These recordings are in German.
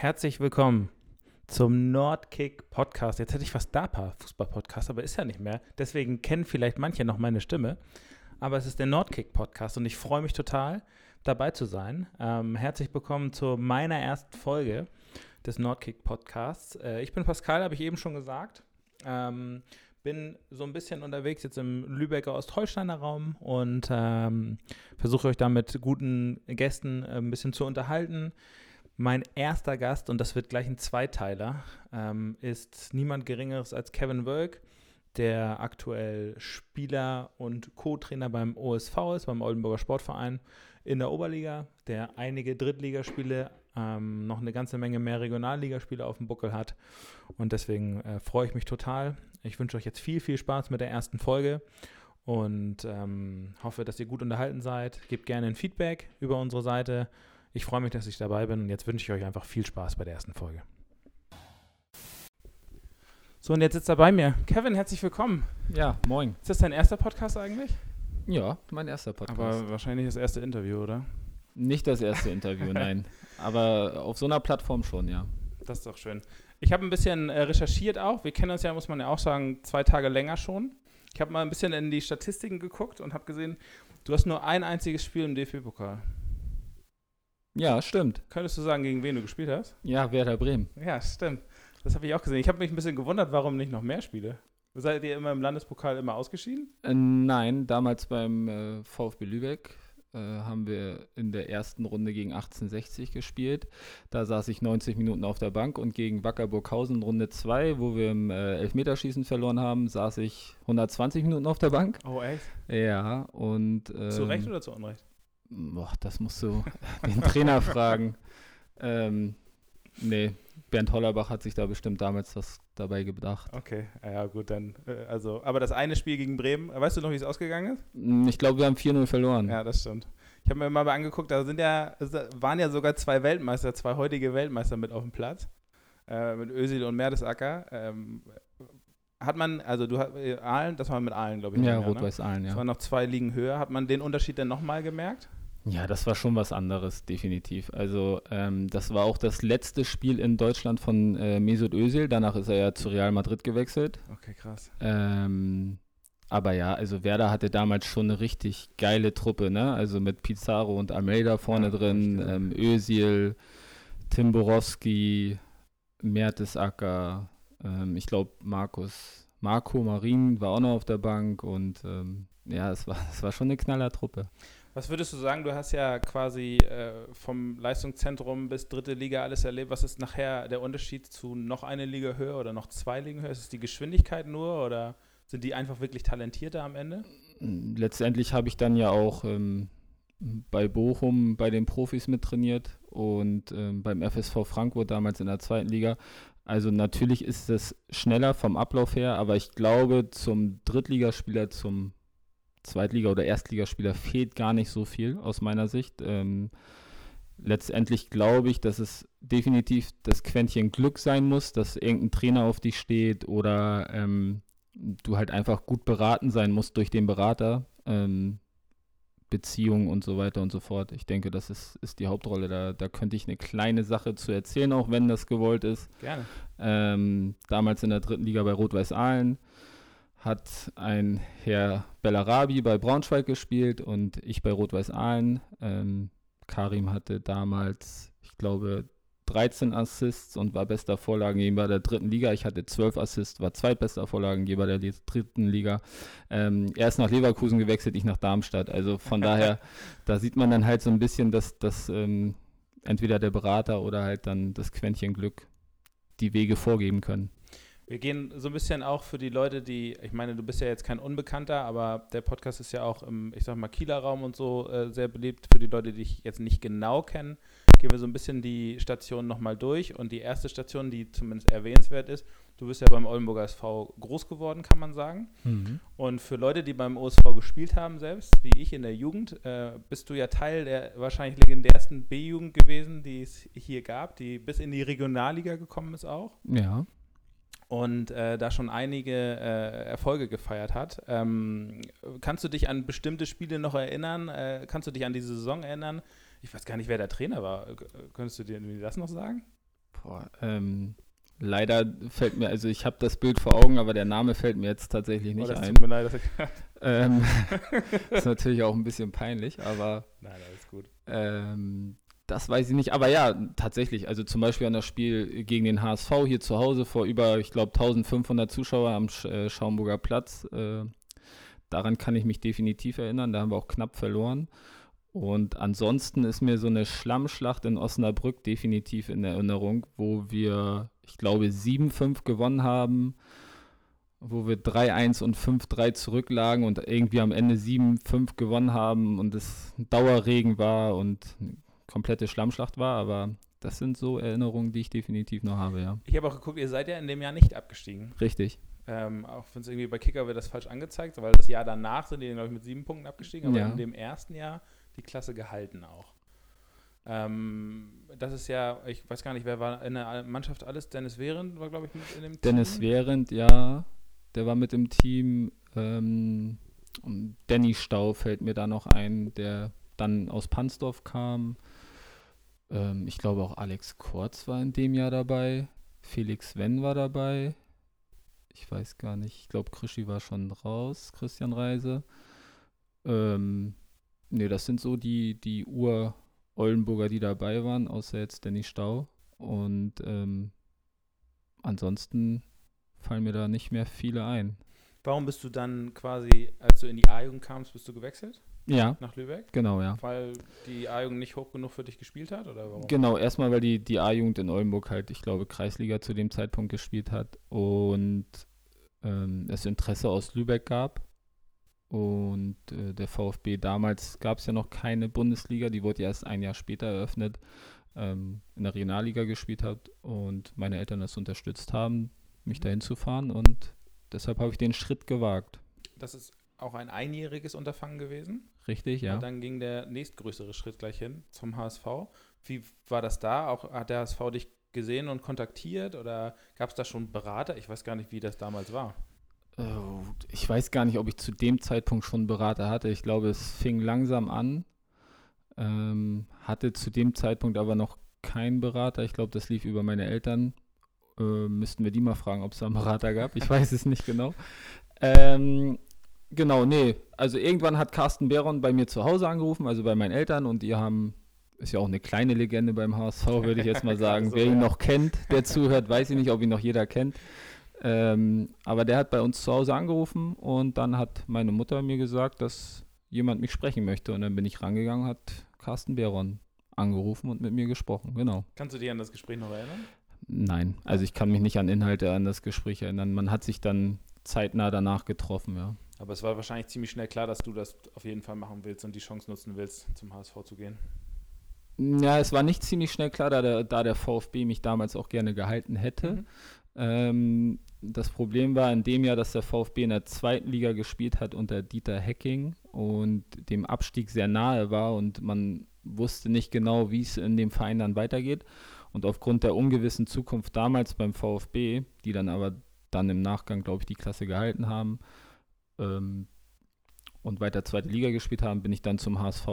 Herzlich willkommen zum Nordkick Podcast. Jetzt hätte ich fast DAPA Fußball Podcast, aber ist ja nicht mehr. Deswegen kennen vielleicht manche noch meine Stimme. Aber es ist der Nordkick Podcast und ich freue mich total, dabei zu sein. Ähm, herzlich willkommen zu meiner ersten Folge des Nordkick Podcasts. Äh, ich bin Pascal, habe ich eben schon gesagt. Ähm, bin so ein bisschen unterwegs jetzt im Lübecker Ostholsteiner Raum und ähm, versuche euch da mit guten Gästen äh, ein bisschen zu unterhalten. Mein erster Gast, und das wird gleich ein Zweiteiler, ähm, ist niemand Geringeres als Kevin Wölk, der aktuell Spieler und Co-Trainer beim OSV ist, beim Oldenburger Sportverein in der Oberliga, der einige Drittligaspiele, ähm, noch eine ganze Menge mehr Regionalligaspiele auf dem Buckel hat. Und deswegen äh, freue ich mich total. Ich wünsche euch jetzt viel, viel Spaß mit der ersten Folge und ähm, hoffe, dass ihr gut unterhalten seid. Gebt gerne ein Feedback über unsere Seite. Ich freue mich, dass ich dabei bin und jetzt wünsche ich euch einfach viel Spaß bei der ersten Folge. So, und jetzt sitzt er bei mir. Kevin, herzlich willkommen. Ja, moin. Ist das dein erster Podcast eigentlich? Ja, mein erster Podcast. Aber wahrscheinlich das erste Interview, oder? Nicht das erste Interview, nein. Aber auf so einer Plattform schon, ja. Das ist doch schön. Ich habe ein bisschen äh, recherchiert auch. Wir kennen uns ja, muss man ja auch sagen, zwei Tage länger schon. Ich habe mal ein bisschen in die Statistiken geguckt und habe gesehen, du hast nur ein einziges Spiel im DFB-Pokal. Ja, stimmt. Könntest du sagen, gegen wen du gespielt hast? Ja, Werder Bremen. Ja, stimmt. Das habe ich auch gesehen. Ich habe mich ein bisschen gewundert, warum nicht noch mehr Spiele. Seid ihr immer im Landespokal immer ausgeschieden? Äh, nein, damals beim äh, VfB Lübeck äh, haben wir in der ersten Runde gegen 1860 gespielt. Da saß ich 90 Minuten auf der Bank und gegen Wacker Burghausen Runde 2, wo wir im äh, Elfmeterschießen verloren haben, saß ich 120 Minuten auf der Bank. Oh, echt? Ja, und. Ähm, zu Recht oder zu Unrecht? Boah, das musst du den Trainer fragen. Ähm, nee, Bernd Hollerbach hat sich da bestimmt damals was dabei gedacht. Okay, ja gut, dann, äh, also, aber das eine Spiel gegen Bremen, weißt du noch, wie es ausgegangen ist? Mm, Ich glaube, wir haben 4-0 verloren. Ja, das stimmt. Ich habe mir mal angeguckt, da sind ja, waren ja sogar zwei Weltmeister, zwei heutige Weltmeister mit auf dem Platz, äh, mit Özil und Mertesacker. Ähm, hat man, also du hast äh, Aalen, das war mit Aalen, glaube ich. Ja, ne? Rot-Weiß-Aalen, Das ja. waren noch zwei Ligen höher. Hat man den Unterschied denn nochmal gemerkt? Ja, das war schon was anderes, definitiv. Also, ähm, das war auch das letzte Spiel in Deutschland von äh, Mesut Özil. Danach ist er ja zu Real Madrid gewechselt. Okay, krass. Ähm, aber ja, also Werder hatte damals schon eine richtig geile Truppe, ne? Also mit Pizarro und Almeida vorne Ja, drin, ähm, Özil, Tim Borowski, Mertesacker, ähm, ich glaube Markus, Marco Marin war auch noch auf der Bank und ähm, ja, es war, es war schon eine Knallertruppe. Was würdest du sagen? Du hast ja quasi äh, vom Leistungszentrum bis dritte Liga alles erlebt. Was ist nachher der Unterschied zu noch eine Liga höher oder noch zwei Ligen höher? Ist es die Geschwindigkeit nur oder sind die einfach wirklich talentierter am Ende? Letztendlich habe ich dann ja auch ähm, bei Bochum bei den Profis mit trainiert und ähm, beim FSV Frankfurt damals in der zweiten Liga. Also natürlich ist es schneller vom Ablauf her, aber ich glaube, zum Drittligaspieler, zum Zweitliga- oder Erstligaspieler fehlt gar nicht so viel aus meiner Sicht. Ähm, letztendlich glaube ich, dass es definitiv das Quäntchen Glück sein muss, dass irgendein Trainer auf dich steht oder ähm, du halt einfach gut beraten sein musst durch den Berater. Ähm, Beziehung und so weiter und so fort. Ich denke, das ist, ist die Hauptrolle. Da, da könnte ich eine kleine Sache zu erzählen, auch wenn das gewollt ist. Gerne. Ähm, damals in der dritten Liga bei Rot-Weiß Aalen hat ein Herr Bellarabi bei Braunschweig gespielt und ich bei Rot-Weiß Aalen. Ähm, Karim hatte damals, ich glaube, 13 Assists und war bester Vorlagengeber der dritten Liga. Ich hatte 12 Assists, war zweitbester Vorlagengeber der dritten Liga. Ähm, er ist nach Leverkusen gewechselt, ich nach Darmstadt. Also von daher, da sieht man dann halt so ein bisschen, dass, dass ähm, entweder der Berater oder halt dann das Quäntchen Glück die Wege vorgeben können. Wir gehen so ein bisschen auch für die Leute, die, ich meine, du bist ja jetzt kein Unbekannter, aber der Podcast ist ja auch im, ich sag mal, Kieler Raum und so äh, sehr beliebt. Für die Leute, die dich jetzt nicht genau kennen, gehen wir so ein bisschen die Stationen nochmal durch. Und die erste Station, die zumindest erwähnenswert ist, du bist ja beim Oldenburger SV groß geworden, kann man sagen. Und für Leute, die beim OSV gespielt haben selbst, wie ich in der Jugend, äh, bist du ja Teil der wahrscheinlich legendärsten B-Jugend gewesen, die es hier gab, die bis in die Regionalliga gekommen ist auch Ja. Und äh, da schon einige äh, Erfolge gefeiert hat. Ähm, kannst du dich an bestimmte Spiele noch erinnern? Äh, kannst du dich an diese Saison erinnern? Ich weiß gar nicht, wer der Trainer war. K- Könntest du dir das noch sagen? Boah, ähm, leider fällt mir, also ich habe das Bild vor Augen, aber der Name fällt mir jetzt tatsächlich nicht oh, das ein. Tut mir leid, dass ich Ähm, ist natürlich auch ein bisschen peinlich, aber Nein, alles gut. ähm, das weiß ich nicht. Aber ja, tatsächlich. Also zum Beispiel an das Spiel gegen den HSV hier zu Hause vor über, ich glaube, 1500 Zuschauer am äh, Schaumburger Platz. Äh, daran kann ich mich definitiv erinnern. Da haben wir auch knapp verloren. Und ansonsten ist mir so eine Schlammschlacht in Osnabrück definitiv in Erinnerung, wo wir, ich glaube, 7-5 gewonnen haben, wo wir 3-1 und 5-3 zurücklagen und irgendwie am Ende 7-5 gewonnen haben und es Dauerregen war und komplette Schlammschlacht war. Aber das sind so Erinnerungen, die ich definitiv noch habe, ja. Ich habe auch geguckt, ihr seid ja in dem Jahr nicht abgestiegen. Richtig. Ähm, auch wenn es irgendwie bei Kicker wird das falsch angezeigt, weil das Jahr danach sind die, glaube ich, mit sieben Punkten abgestiegen, aber Ja. in dem ersten Jahr die Klasse gehalten auch. Ähm, das ist ja, ich weiß gar nicht, wer war in der Mannschaft alles? Dennis Wehrend war, glaube ich, mit in dem Dennis Team. Während, ja, der war mit im Team. Ähm, Danny Stau fällt mir da noch ein, der dann aus Pansdorf kam. Ähm, ich glaube auch Alex Kortz war in dem Jahr dabei. Felix Wenn war dabei. Ich weiß gar nicht. Ich glaube, Krischi war schon raus. Christian Reise. Ähm, ne, das sind so die, die Ur-Oldenburger, die dabei waren, außer jetzt Danny Stau. Und ähm, ansonsten fallen mir da nicht mehr viele ein. Warum bist du dann quasi, als du in die A-Jugend kamst, bist du gewechselt Ja, nach Lübeck? genau, ja. Weil die A-Jugend nicht hoch genug für dich gespielt hat? Oder warum? Genau, erstmal, weil die, die A-Jugend in Oldenburg halt, ich glaube, Kreisliga zu dem Zeitpunkt gespielt hat und ähm, es Interesse aus Lübeck gab. Und äh, der VfB damals gab es ja noch keine Bundesliga, die wurde ja erst ein Jahr später eröffnet, ähm, in der Regionalliga gespielt hat und meine Eltern das unterstützt haben, mich dahin zu fahren und deshalb habe ich den Schritt gewagt. Das ist auch ein einjähriges Unterfangen gewesen. Richtig, ja. Und dann ging der nächstgrößere Schritt gleich hin zum HSV. Wie war das da? Auch hat der HSV dich gesehen und kontaktiert oder gab es da schon Berater? Ich weiß gar nicht, wie das damals war. Oh, Ich weiß gar nicht, ob ich zu dem Zeitpunkt schon einen Berater hatte. Ich glaube, es fing langsam an. Ähm, hatte zu dem Zeitpunkt aber noch keinen Berater. Ich glaube, das lief über meine Eltern. Äh, müssten wir die mal fragen, ob es da einen Berater gab. Ich weiß es nicht genau. Ähm, genau, nee. Also irgendwann hat Carsten Behron bei mir zu Hause angerufen, also bei meinen Eltern, und die haben, ist ja auch eine kleine Legende beim HSV, würde ich jetzt mal sagen. So, Wer ihn ja. noch kennt, der zuhört, weiß ich nicht, ob ihn noch jeder kennt. Ähm, aber der hat bei uns zu Hause angerufen und dann hat meine Mutter mir gesagt, dass jemand mich sprechen möchte. Und dann bin ich rangegangen, hat Carsten Behron angerufen und mit mir gesprochen. Genau. Kannst du dich an das Gespräch noch erinnern? Nein, also ich kann mich nicht an Inhalte an das Gespräch erinnern. Man hat sich dann zeitnah danach getroffen, ja. Aber es war wahrscheinlich ziemlich schnell klar, dass du das auf jeden Fall machen willst und die Chance nutzen willst, zum HSV zu gehen. Ja, es war nicht ziemlich schnell klar, da der, da der VfB mich damals auch gerne gehalten hätte. Mhm. Ähm, das Problem war in dem Jahr, dass der VfB in der zweiten Liga gespielt hat unter Dieter Hecking und dem Abstieg sehr nahe war und man wusste nicht genau, wie es in dem Verein dann weitergeht. Und aufgrund der ungewissen Zukunft damals beim VfB, die dann aber dann im Nachgang, glaube ich, die Klasse gehalten haben ähm, und weiter zweite Liga gespielt haben, bin ich dann zum HSV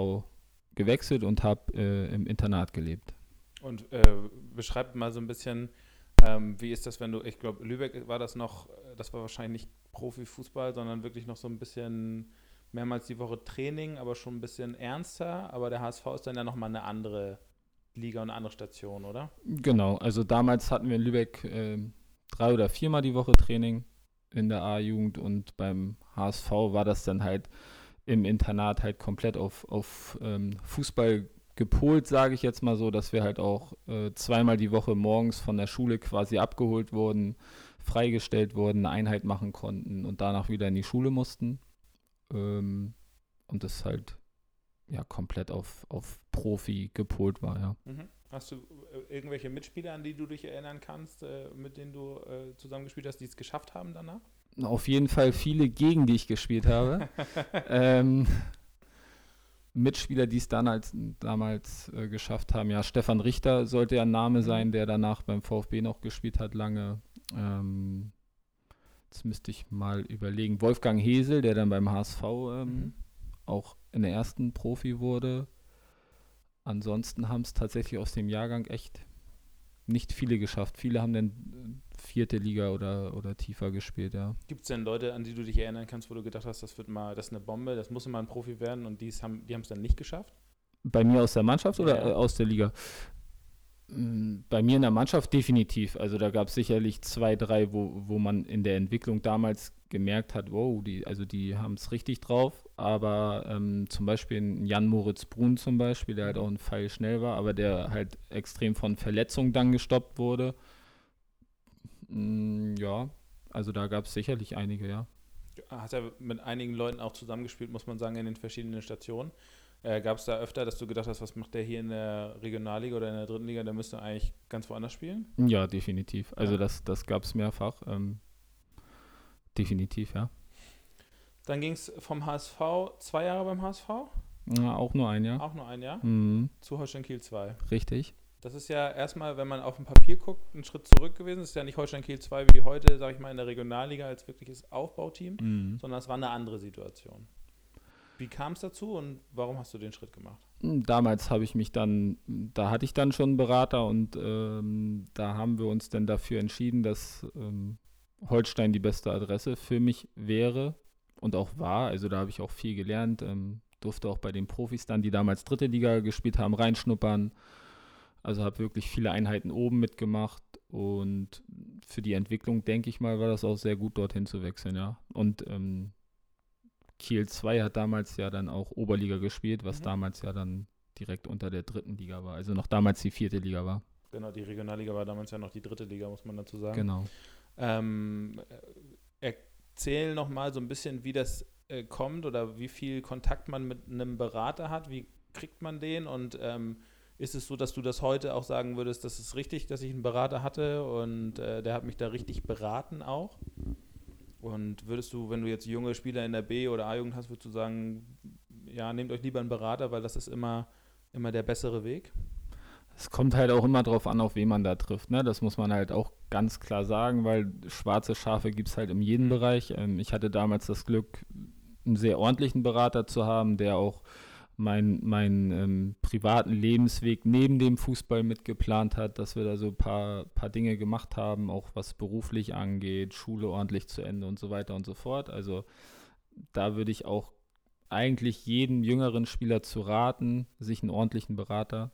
gewechselt und habe äh, im Internat gelebt. Und äh, beschreib mal so ein bisschen, ähm, wie ist das, wenn du, ich glaube, Lübeck war das noch, äh, das war wahrscheinlich nicht Profifußball, sondern wirklich noch so ein bisschen mehrmals die Woche Training, aber schon ein bisschen ernster. Aber der HSV ist dann ja nochmal eine andere Liga und eine andere Station, oder? Genau, also damals hatten wir in Lübeck ähm, drei oder viermal die Woche Training in der A-Jugend und beim HSV war das dann halt im Internat halt komplett auf, auf ähm, Fußball gepolt, sage ich jetzt mal so, dass wir halt auch äh, zweimal die Woche morgens von der Schule quasi abgeholt wurden, freigestellt wurden, eine Einheit machen konnten und danach wieder in die Schule mussten. Ähm, und das halt ja komplett auf, auf Profi gepolt war, ja. Mhm. Hast du äh, irgendwelche Mitspieler, an die du dich erinnern kannst, äh, mit denen du äh, zusammengespielt hast, die es geschafft haben danach? Auf jeden Fall viele, gegen die ich gespielt habe. ähm, Mitspieler, die es dann als, damals äh, geschafft haben. Ja, Stefan Richter sollte ja ein Name sein, der danach beim VfB noch gespielt hat, lange. Ähm, jetzt müsste ich mal überlegen. Wolfgang Hesel, der dann beim HSV ähm, Mhm. auch in der ersten Profi wurde. Ansonsten haben es tatsächlich aus dem Jahrgang echt nicht viele geschafft. Viele haben dann vierte Liga oder, oder tiefer gespielt, ja. Gibt es denn Leute, an die du dich erinnern kannst, wo du gedacht hast, das wird mal, das ist eine Bombe, das muss mal ein Profi werden und die's haben, die haben es dann nicht geschafft? Bei mir aus der Mannschaft oder Ja. äh, aus der Liga? Mm, Bei mir in der Mannschaft definitiv. Also da gab es sicherlich zwei, drei, wo, wo man in der Entwicklung damals gemerkt hat, wow, die, also die haben es richtig drauf. Aber ähm, zum Beispiel ein Jan Moritz Brun zum Beispiel, der halt auch ein Pfeil schnell war, aber der halt extrem von Verletzungen dann gestoppt wurde. Mm, Ja, also da gab es sicherlich einige, ja. Hast ja mit einigen Leuten auch zusammengespielt, muss man sagen, in den verschiedenen Stationen. Äh, Gab es da öfter, dass du gedacht hast, was macht der hier in der Regionalliga oder in der dritten Liga, der müsste eigentlich ganz woanders spielen? Ja, definitiv. Also Ja. das, das gab es mehrfach. Ähm, definitiv, ja. Dann ging es vom HSV, zwei Jahre beim HSV, ja. Auch nur ein Jahr. auch nur ein Jahr, Mhm, zu Holstein Kiel 2. richtig. Das ist ja erstmal, wenn man auf dem Papier guckt, ein Schritt zurück gewesen. Das ist ja nicht Holstein Kiel 2 wie heute, sage ich mal, in der Regionalliga als wirkliches Aufbauteam, Mhm. sondern es war eine andere Situation. Wie kam es dazu und warum hast du den Schritt gemacht? Damals habe ich mich dann, da hatte ich dann schon einen Berater und ähm, da haben wir uns dann dafür entschieden, dass ähm, Holstein die beste Adresse für mich wäre und auch war. Also da habe ich auch viel gelernt, ähm, durfte auch bei den Profis dann, die damals dritte Liga gespielt haben, reinschnuppern. Also habe wirklich viele Einheiten oben mitgemacht und für die Entwicklung, denke ich mal, war das auch sehr gut, dorthin zu wechseln, ja. Und ähm, Kiel 2 hat damals ja dann auch Oberliga gespielt, was Mhm. damals ja dann direkt unter der dritten Liga war. Also noch damals die vierte Liga war. Genau, die Regionalliga war damals ja noch die dritte Liga, muss man dazu sagen. Genau. Ähm, äh, erzähl noch mal so ein bisschen, wie das äh, kommt oder wie viel Kontakt man mit einem Berater hat. Wie kriegt man den? Und ähm, ist es so, dass du das heute auch sagen würdest, das ist richtig, dass ich einen Berater hatte und äh, der hat mich da richtig beraten auch? Und würdest du, wenn du jetzt junge Spieler in der B- oder A-Jugend hast, würdest du sagen, ja, nehmt euch lieber einen Berater, weil das ist immer, immer der bessere Weg? Es kommt halt auch immer drauf an, auf wen man da trifft. Ne? Das muss man halt auch ganz klar sagen, weil schwarze Schafe gibt es halt in jedem Bereich. Ähm, ich hatte damals das Glück, einen sehr ordentlichen Berater zu haben, der auch meinen mein, ähm, privaten Lebensweg neben dem Fußball mitgeplant hat, dass wir da so ein paar, paar Dinge gemacht haben, auch was beruflich angeht, Schule ordentlich zu Ende und so weiter und so fort. Also da würde ich auch eigentlich jedem jüngeren Spieler zu raten, sich einen ordentlichen Berater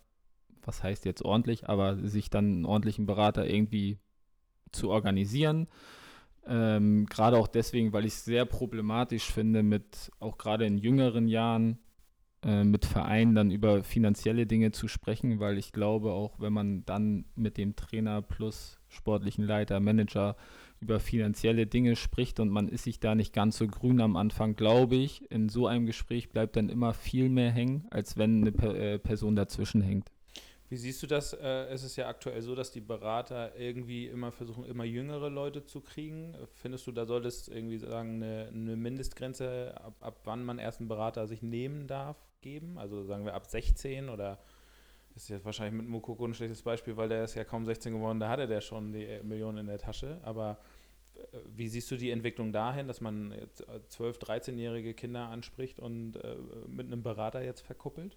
was heißt jetzt ordentlich, aber sich dann einen ordentlichen Berater irgendwie zu organisieren. Ähm, gerade auch deswegen, weil ich es sehr problematisch finde, mit auch gerade in jüngeren Jahren äh, mit Vereinen dann über finanzielle Dinge zu sprechen, weil ich glaube, auch wenn man dann mit dem Trainer plus sportlichen Leiter, Manager über finanzielle Dinge spricht und man ist sich da nicht ganz so grün am Anfang, glaube ich, in so einem Gespräch bleibt dann immer viel mehr hängen, als wenn eine per äh, Person dazwischen hängt. Wie siehst du das? Äh, es ist ja aktuell so, dass die Berater irgendwie immer versuchen, immer jüngere Leute zu kriegen. Findest du, da sollte es irgendwie sagen, eine, eine Mindestgrenze, ab, ab wann man erst einen Berater sich nehmen darf, geben? Also sagen wir ab 16 oder ist jetzt wahrscheinlich mit Mukoko ein schlechtes Beispiel, weil der ist ja kaum 16 geworden, da hatte der schon die Millionen in der Tasche. Aber äh, wie siehst du die Entwicklung dahin, dass man jetzt äh, 12-, 13-jährige Kinder anspricht und äh, mit einem Berater jetzt verkuppelt?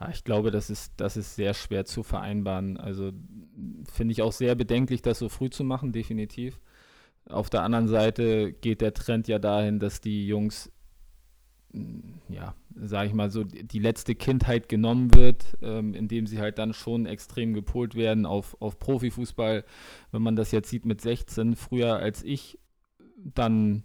Ja, ich glaube, das ist, das ist sehr schwer zu vereinbaren. Also finde ich auch sehr bedenklich, das so früh zu machen, definitiv. Auf der anderen Seite geht der Trend ja dahin, dass die Jungs, mm, ja, sage ich mal so, die die letzte Kindheit genommen wird, ähm, indem sie halt dann schon extrem gepolt werden auf, auf Profifußball. Wenn man das jetzt sieht mit 16, früher als ich dann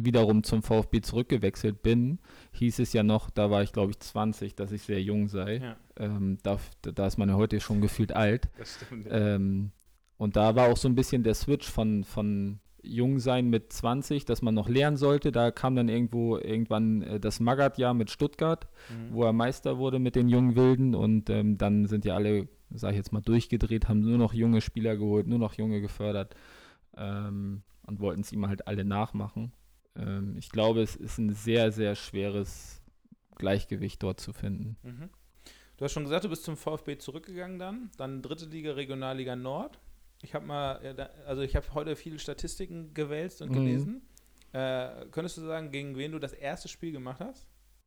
wiederum zum VfB zurückgewechselt bin, hieß es ja noch, da war ich glaube ich 20, dass ich sehr jung sei. Ja, Ähm, da, da ist man ja heute schon gefühlt alt. das stimmt. Ähm, und da war auch so ein bisschen der Switch von, von Jungsein mit 20, dass man noch lernen sollte. Da kam dann irgendwo irgendwann äh, das Magath-Jahr mit Stuttgart, Mhm. wo er Meister wurde mit den jungen Wilden. Und ähm, dann sind ja alle, sag ich jetzt mal, durchgedreht, haben nur noch junge Spieler geholt, nur noch junge gefördert ähm, und wollten es ihm halt alle nachmachen. Ähm, ich glaube, es ist ein sehr, sehr schweres Gleichgewicht dort zu finden. Mhm. Du hast schon gesagt, du bist zum VfB zurückgegangen dann, dann dritte Liga, Regionalliga Nord. Ich habe mal, also ich habe heute viele Statistiken gewälzt und Mhm. gelesen. Äh, könntest du sagen, gegen wen du das erste Spiel gemacht hast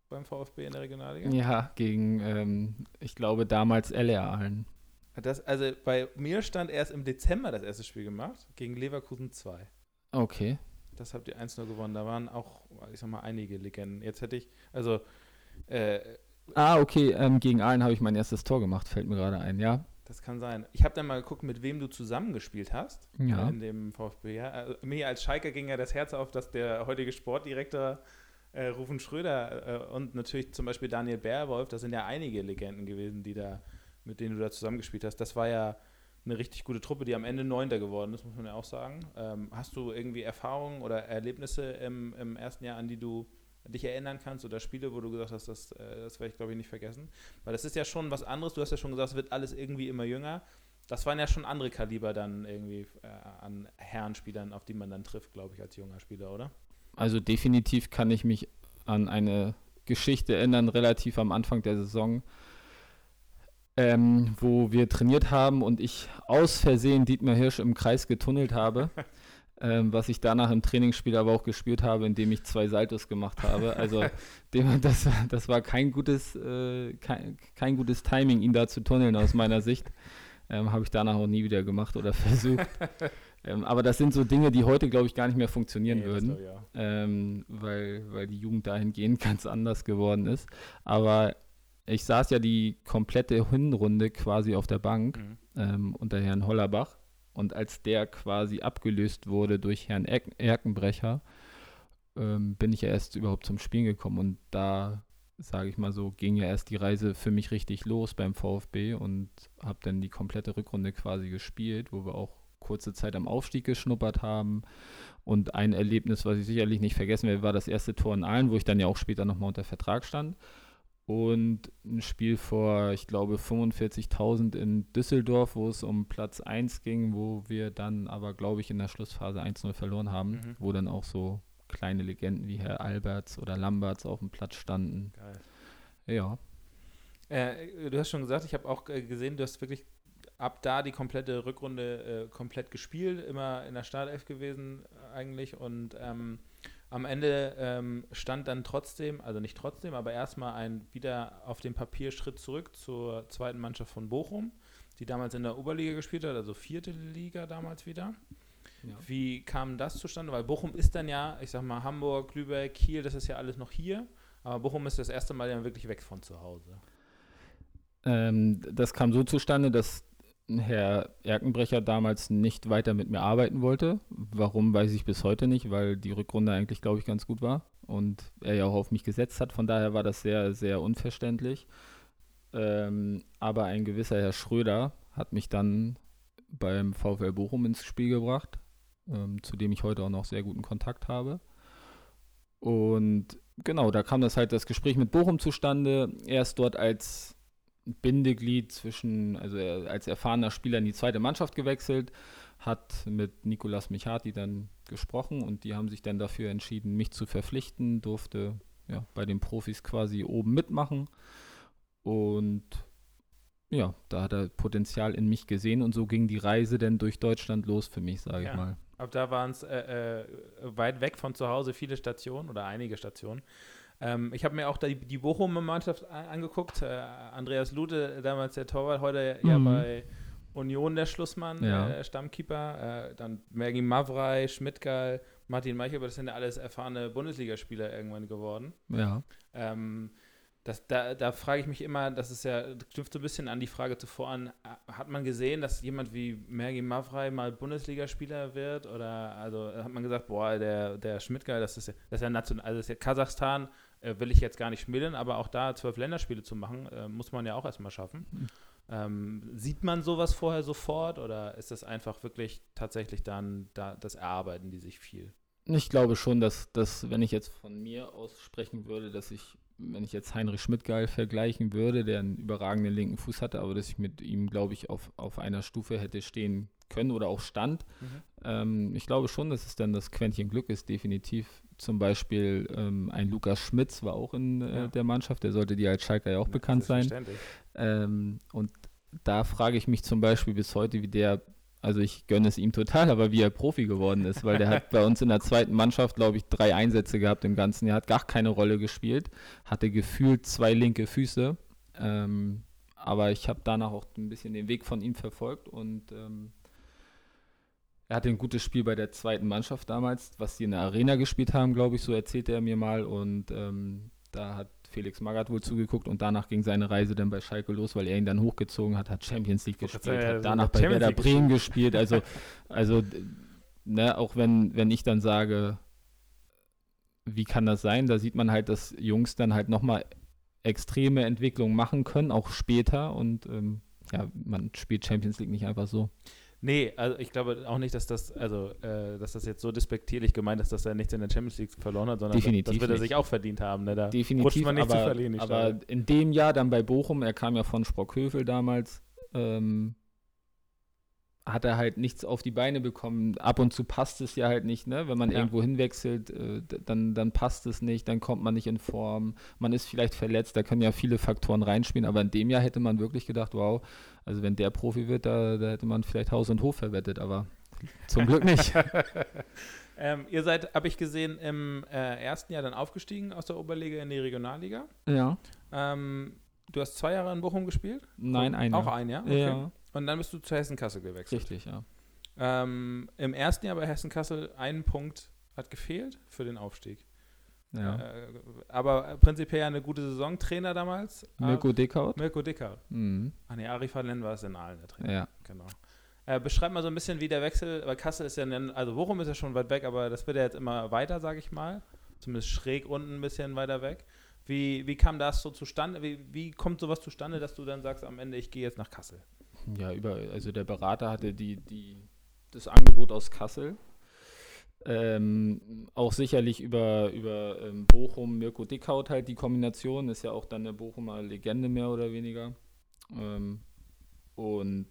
beim VfB in der Regionalliga? Ja, gegen, ähm, ich glaube, damals LR Aalen. Das, also bei mir stand erst im Dezember das erste Spiel gemacht, gegen Leverkusen 2. Okay. Das habt ihr 1-0 gewonnen. Da waren auch, ich sag mal, einige Legenden. Jetzt hätte ich, also. Äh, ah, okay. Ähm, gegen Aalen habe ich mein erstes Tor gemacht, fällt mir gerade ein, ja. Das kann sein. Ich habe dann mal geguckt, mit wem du zusammengespielt hast ja. in dem VfB. Ja, also, mir als Schalker ging ja das Herz auf, dass der heutige Sportdirektor äh, Rufen Schröder äh, und natürlich zum Beispiel Daniel Bärwolf, das sind ja einige Legenden gewesen, die da, mit denen du da zusammengespielt hast. Das war ja eine richtig gute Truppe, die am Ende Neunter geworden ist, muss man ja auch sagen. Ähm, hast du irgendwie Erfahrungen oder Erlebnisse im, im, ersten Jahr, an die du dich erinnern kannst oder Spiele, wo du gesagt hast, das, äh, das werde ich glaube ich nicht vergessen? Weil das ist ja schon was anderes. Du hast ja schon gesagt, es wird alles irgendwie immer jünger. Das waren ja schon andere Kaliber dann irgendwie äh, an Herrenspielern, auf die man dann trifft, glaube ich, als junger Spieler, oder? Also definitiv kann ich mich an eine Geschichte erinnern, relativ am Anfang der Saison ähm, wo wir trainiert haben und ich aus Versehen Dietmar Hirsch im Kreis getunnelt habe. ähm, was ich danach im Trainingsspiel aber auch gespürt habe, indem ich zwei Saltos gemacht habe. Also dem, das, das war kein gutes, äh, kein, kein gutes Timing, ihn da zu tunneln aus meiner Sicht. Ähm, habe ich danach auch nie wieder gemacht oder versucht. ähm, aber das sind so Dinge, die heute, glaube ich, gar nicht mehr funktionieren nee, würden, ähm, weil, weil die Jugend dahingehend ganz anders geworden ist. Aber ich saß ja die komplette Hinrunde quasi auf der Bank mhm. ähm, unter Herrn Hollerbach. Und als der quasi abgelöst wurde durch Herrn er Erkenbrecher, ähm, bin ich ja erst überhaupt zum Spielen gekommen. Und da, sage ich mal so, ging ja erst die Reise für mich richtig los beim VfB und habe dann die komplette Rückrunde quasi gespielt, wo wir auch kurze Zeit am Aufstieg geschnuppert haben. Und ein Erlebnis, was ich sicherlich nicht vergessen werde, war das erste Tor in Aalen, wo ich dann ja auch später nochmal unter Vertrag stand und ein Spiel vor, ich glaube, 45.000 in Düsseldorf, wo es um Platz 1 ging, wo wir dann aber, glaube ich, in der Schlussphase 1-0 verloren haben, mhm. wo dann auch so kleine Legenden wie Herr Alberts oder Lamberts auf dem Platz standen. Geil. Ja. Äh, du hast schon gesagt, ich habe auch äh, gesehen, du hast wirklich ab da die komplette Rückrunde äh, komplett gespielt, immer in der Startelf gewesen eigentlich und ähm, am Ende ähm, stand dann trotzdem, also nicht trotzdem, aber erstmal ein wieder auf dem Papier Schritt zurück zur zweiten Mannschaft von Bochum, die damals in der Oberliga gespielt hat, also vierte Liga damals wieder. Ja. Wie kam das zustande? Weil Bochum ist dann ja, ich sag mal, Hamburg, Lübeck, Kiel, das ist ja alles noch hier, aber Bochum ist das erste Mal ja wirklich weg von zu Hause. Ähm, das kam so zustande, dass Herr Erkenbrecher damals nicht weiter mit mir arbeiten wollte. Warum, weiß ich bis heute nicht, weil die Rückrunde eigentlich, glaube ich, ganz gut war und er ja auch auf mich gesetzt hat. Von daher war das sehr, sehr unverständlich. Ähm, aber ein gewisser Herr Schröder hat mich dann beim VfL Bochum ins Spiel gebracht, ähm, zu dem ich heute auch noch sehr guten Kontakt habe. Und genau, da kam das halt das Gespräch mit Bochum zustande. Er ist dort als Bindeglied zwischen, also als erfahrener Spieler in die zweite Mannschaft gewechselt, hat mit Nicolas Michati dann gesprochen und die haben sich dann dafür entschieden, mich zu verpflichten, durfte ja, bei den Profis quasi oben mitmachen und ja, da hat er Potenzial in mich gesehen und so ging die Reise dann durch Deutschland los für mich, sage ja. ich mal. Ab da waren es äh, äh, weit weg von zu Hause viele Stationen oder einige Stationen. Ähm, ich habe mir auch die, die Bochumer Mannschaft angeguckt. Äh, Andreas Lute, damals der Torwart, heute mhm. ja bei Union der Schlussmann, ja. äh, Stammkeeper. Äh, dann Mergi Mavrei, Schmidtgal, Martin Meichel, das sind ja alles erfahrene Bundesligaspieler irgendwann geworden. Ja. Ähm, das, da, da frage ich mich immer, das ist ja, das knüpft so ein bisschen an die Frage zuvor an, hat man gesehen, dass jemand wie Mergi Mavrei mal Bundesligaspieler wird? Oder also hat man gesagt, boah, der, der Schmidtgal, das ist ja, das ist ja national, also das ist ja Kasachstan, äh, will ich jetzt gar nicht schmälern, aber auch da zwölf Länderspiele zu machen, äh, muss man ja auch erstmal schaffen. Mhm. Ähm, sieht man sowas vorher sofort oder ist das einfach wirklich tatsächlich dann da, das Erarbeiten, die sich viel? Ich glaube schon, dass, dass, wenn ich jetzt von mir aus sprechen würde, dass ich wenn ich jetzt Heinrich Schmidtgeil vergleichen würde, der einen überragenden linken Fuß hatte, aber dass ich mit ihm, glaube ich, auf, auf einer Stufe hätte stehen können oder auch stand. Mhm. Ähm, ich glaube schon, dass es dann das Quäntchen Glück ist, definitiv. Zum Beispiel ähm, ein Lukas Schmitz war auch in äh, ja. der Mannschaft, der sollte dir als Schalker ja auch ja, bekannt sein. Ähm, und da frage ich mich zum Beispiel bis heute, wie der also ich gönne es ihm total, aber wie er Profi geworden ist, weil der hat bei uns in der zweiten Mannschaft, glaube ich, drei Einsätze gehabt im ganzen Jahr, hat gar keine Rolle gespielt, hatte gefühlt zwei linke Füße, ähm, aber ich habe danach auch ein bisschen den Weg von ihm verfolgt und ähm, er hatte ein gutes Spiel bei der zweiten Mannschaft damals, was die in der Arena gespielt haben, glaube ich, so erzählte er mir mal. Und ähm, da hat Felix Magath wohl zugeguckt und danach ging seine Reise dann bei Schalke los, weil er ihn dann hochgezogen hat, hat Champions League gespielt, ja, hat danach bei Champions Werder Bremen gespielt. Also, also ne, auch wenn, wenn ich dann sage, wie kann das sein, da sieht man halt, dass Jungs dann halt nochmal extreme Entwicklungen machen können, auch später. Und ähm, ja, man spielt Champions League nicht einfach so. Nee, also ich glaube auch nicht, dass das, also, äh, dass das jetzt so despektierlich gemeint ist, dass er nichts in der Champions League verloren hat, sondern Definitiv das wird er nicht. sich auch verdient haben. Ne? Da Definitiv, man nicht aber, zu verlieren. aber schade. in dem Jahr dann bei Bochum, er kam ja von Sprockhövel damals, ähm, hat er halt nichts auf die Beine bekommen. Ab und zu passt es ja halt nicht, ne? Wenn man Ja. irgendwo hinwechselt, äh, dann, dann passt es nicht, dann kommt man nicht in Form, man ist vielleicht verletzt, da können ja viele Faktoren reinspielen, aber in dem Jahr hätte man wirklich gedacht, wow, also wenn der Profi wird, da, da hätte man vielleicht Haus und Hof verwettet, aber zum Glück nicht. ähm, ihr seid, habe ich gesehen, im äh, ersten Jahr dann aufgestiegen aus der Oberliga in die Regionalliga. ja. Ähm, du hast zwei Jahre in Bochum gespielt? Nein, ein Auch Jahr. ein Jahr? Ja, Und dann bist du zu Hessen-Kassel gewechselt. richtig, ja. Ähm, Im ersten Jahr bei Hessen-Kassel ein Punkt hat gefehlt für den Aufstieg. Ja. Äh, aber prinzipiell eine gute Saison. Trainer damals? Mirko Dickhaut. Mirko Dicker. Mhm. Ach nee, Arif Allen war es in Aalen, der Trainer. Ja. Genau. Äh, beschreib mal so ein bisschen, wie der Wechsel, weil Kassel ist ja, also Bochum ist ja schon weit weg, aber das wird ja jetzt immer weiter, sage ich mal. Zumindest schräg unten ein bisschen weiter weg. Wie, wie kam das so zustande? Wie, wie kommt sowas zustande, dass du dann sagst, am Ende, ich gehe jetzt nach Kassel? Ja, über, also der Berater hatte die, die, das Angebot aus Kassel. Ähm, auch sicherlich über, über ähm, Bochum, Mirko Dickhaut halt die Kombination, ist ja auch dann eine Bochumer Legende mehr oder weniger. Ähm, und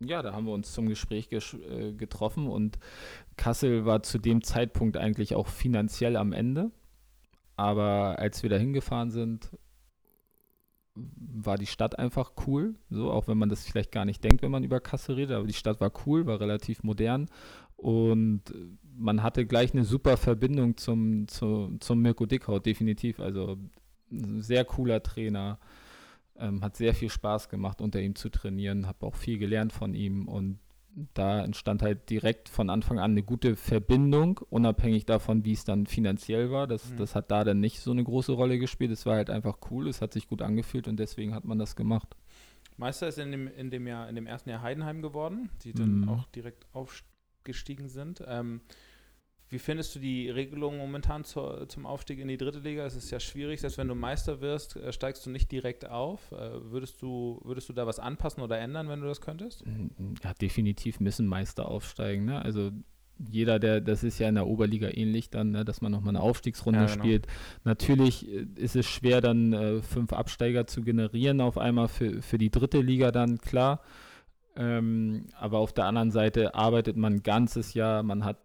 ja, da haben wir uns zum Gespräch äh, getroffen und Kassel war zu dem Zeitpunkt eigentlich auch finanziell am Ende. Aber als wir da hingefahren sind, war die Stadt einfach cool, so auch wenn man das vielleicht gar nicht denkt, wenn man über Kassel redet, aber die Stadt war cool, war relativ modern und man hatte gleich eine super Verbindung zum, zu, zum Mirko Dickhaut, definitiv. Also ein sehr cooler Trainer, ähm, hat sehr viel Spaß gemacht, unter ihm zu trainieren, habe auch viel gelernt von ihm und da entstand halt direkt von Anfang an eine gute Verbindung, unabhängig davon, wie es dann finanziell war. Das, Mhm. das hat da dann nicht so eine große Rolle gespielt. Es war halt einfach cool, es hat sich gut angefühlt und deswegen hat man das gemacht. Meister ist in dem, in dem Jahr, in dem ersten Jahr Heidenheim geworden, die dann Mhm. auch direkt aufgestiegen sind. Ähm, wie findest du die Regelung momentan zur, zum Aufstieg in die dritte Liga? Es ist ja schwierig, selbst wenn du Meister wirst, äh, steigst du nicht direkt auf. Äh, würdest, du, würdest du da was anpassen oder ändern, wenn du das könntest? Ja, definitiv müssen Meister aufsteigen. Ne? Also jeder, der, das ist ja in der Oberliga ähnlich dann, ne, dass man nochmal eine Aufstiegsrunde Ja, genau. spielt. Natürlich äh, ist es schwer, dann äh, fünf Absteiger zu generieren, auf einmal für, für die dritte Liga dann, klar. Ähm, aber auf der anderen Seite arbeitet man ein ganzes Jahr, man hat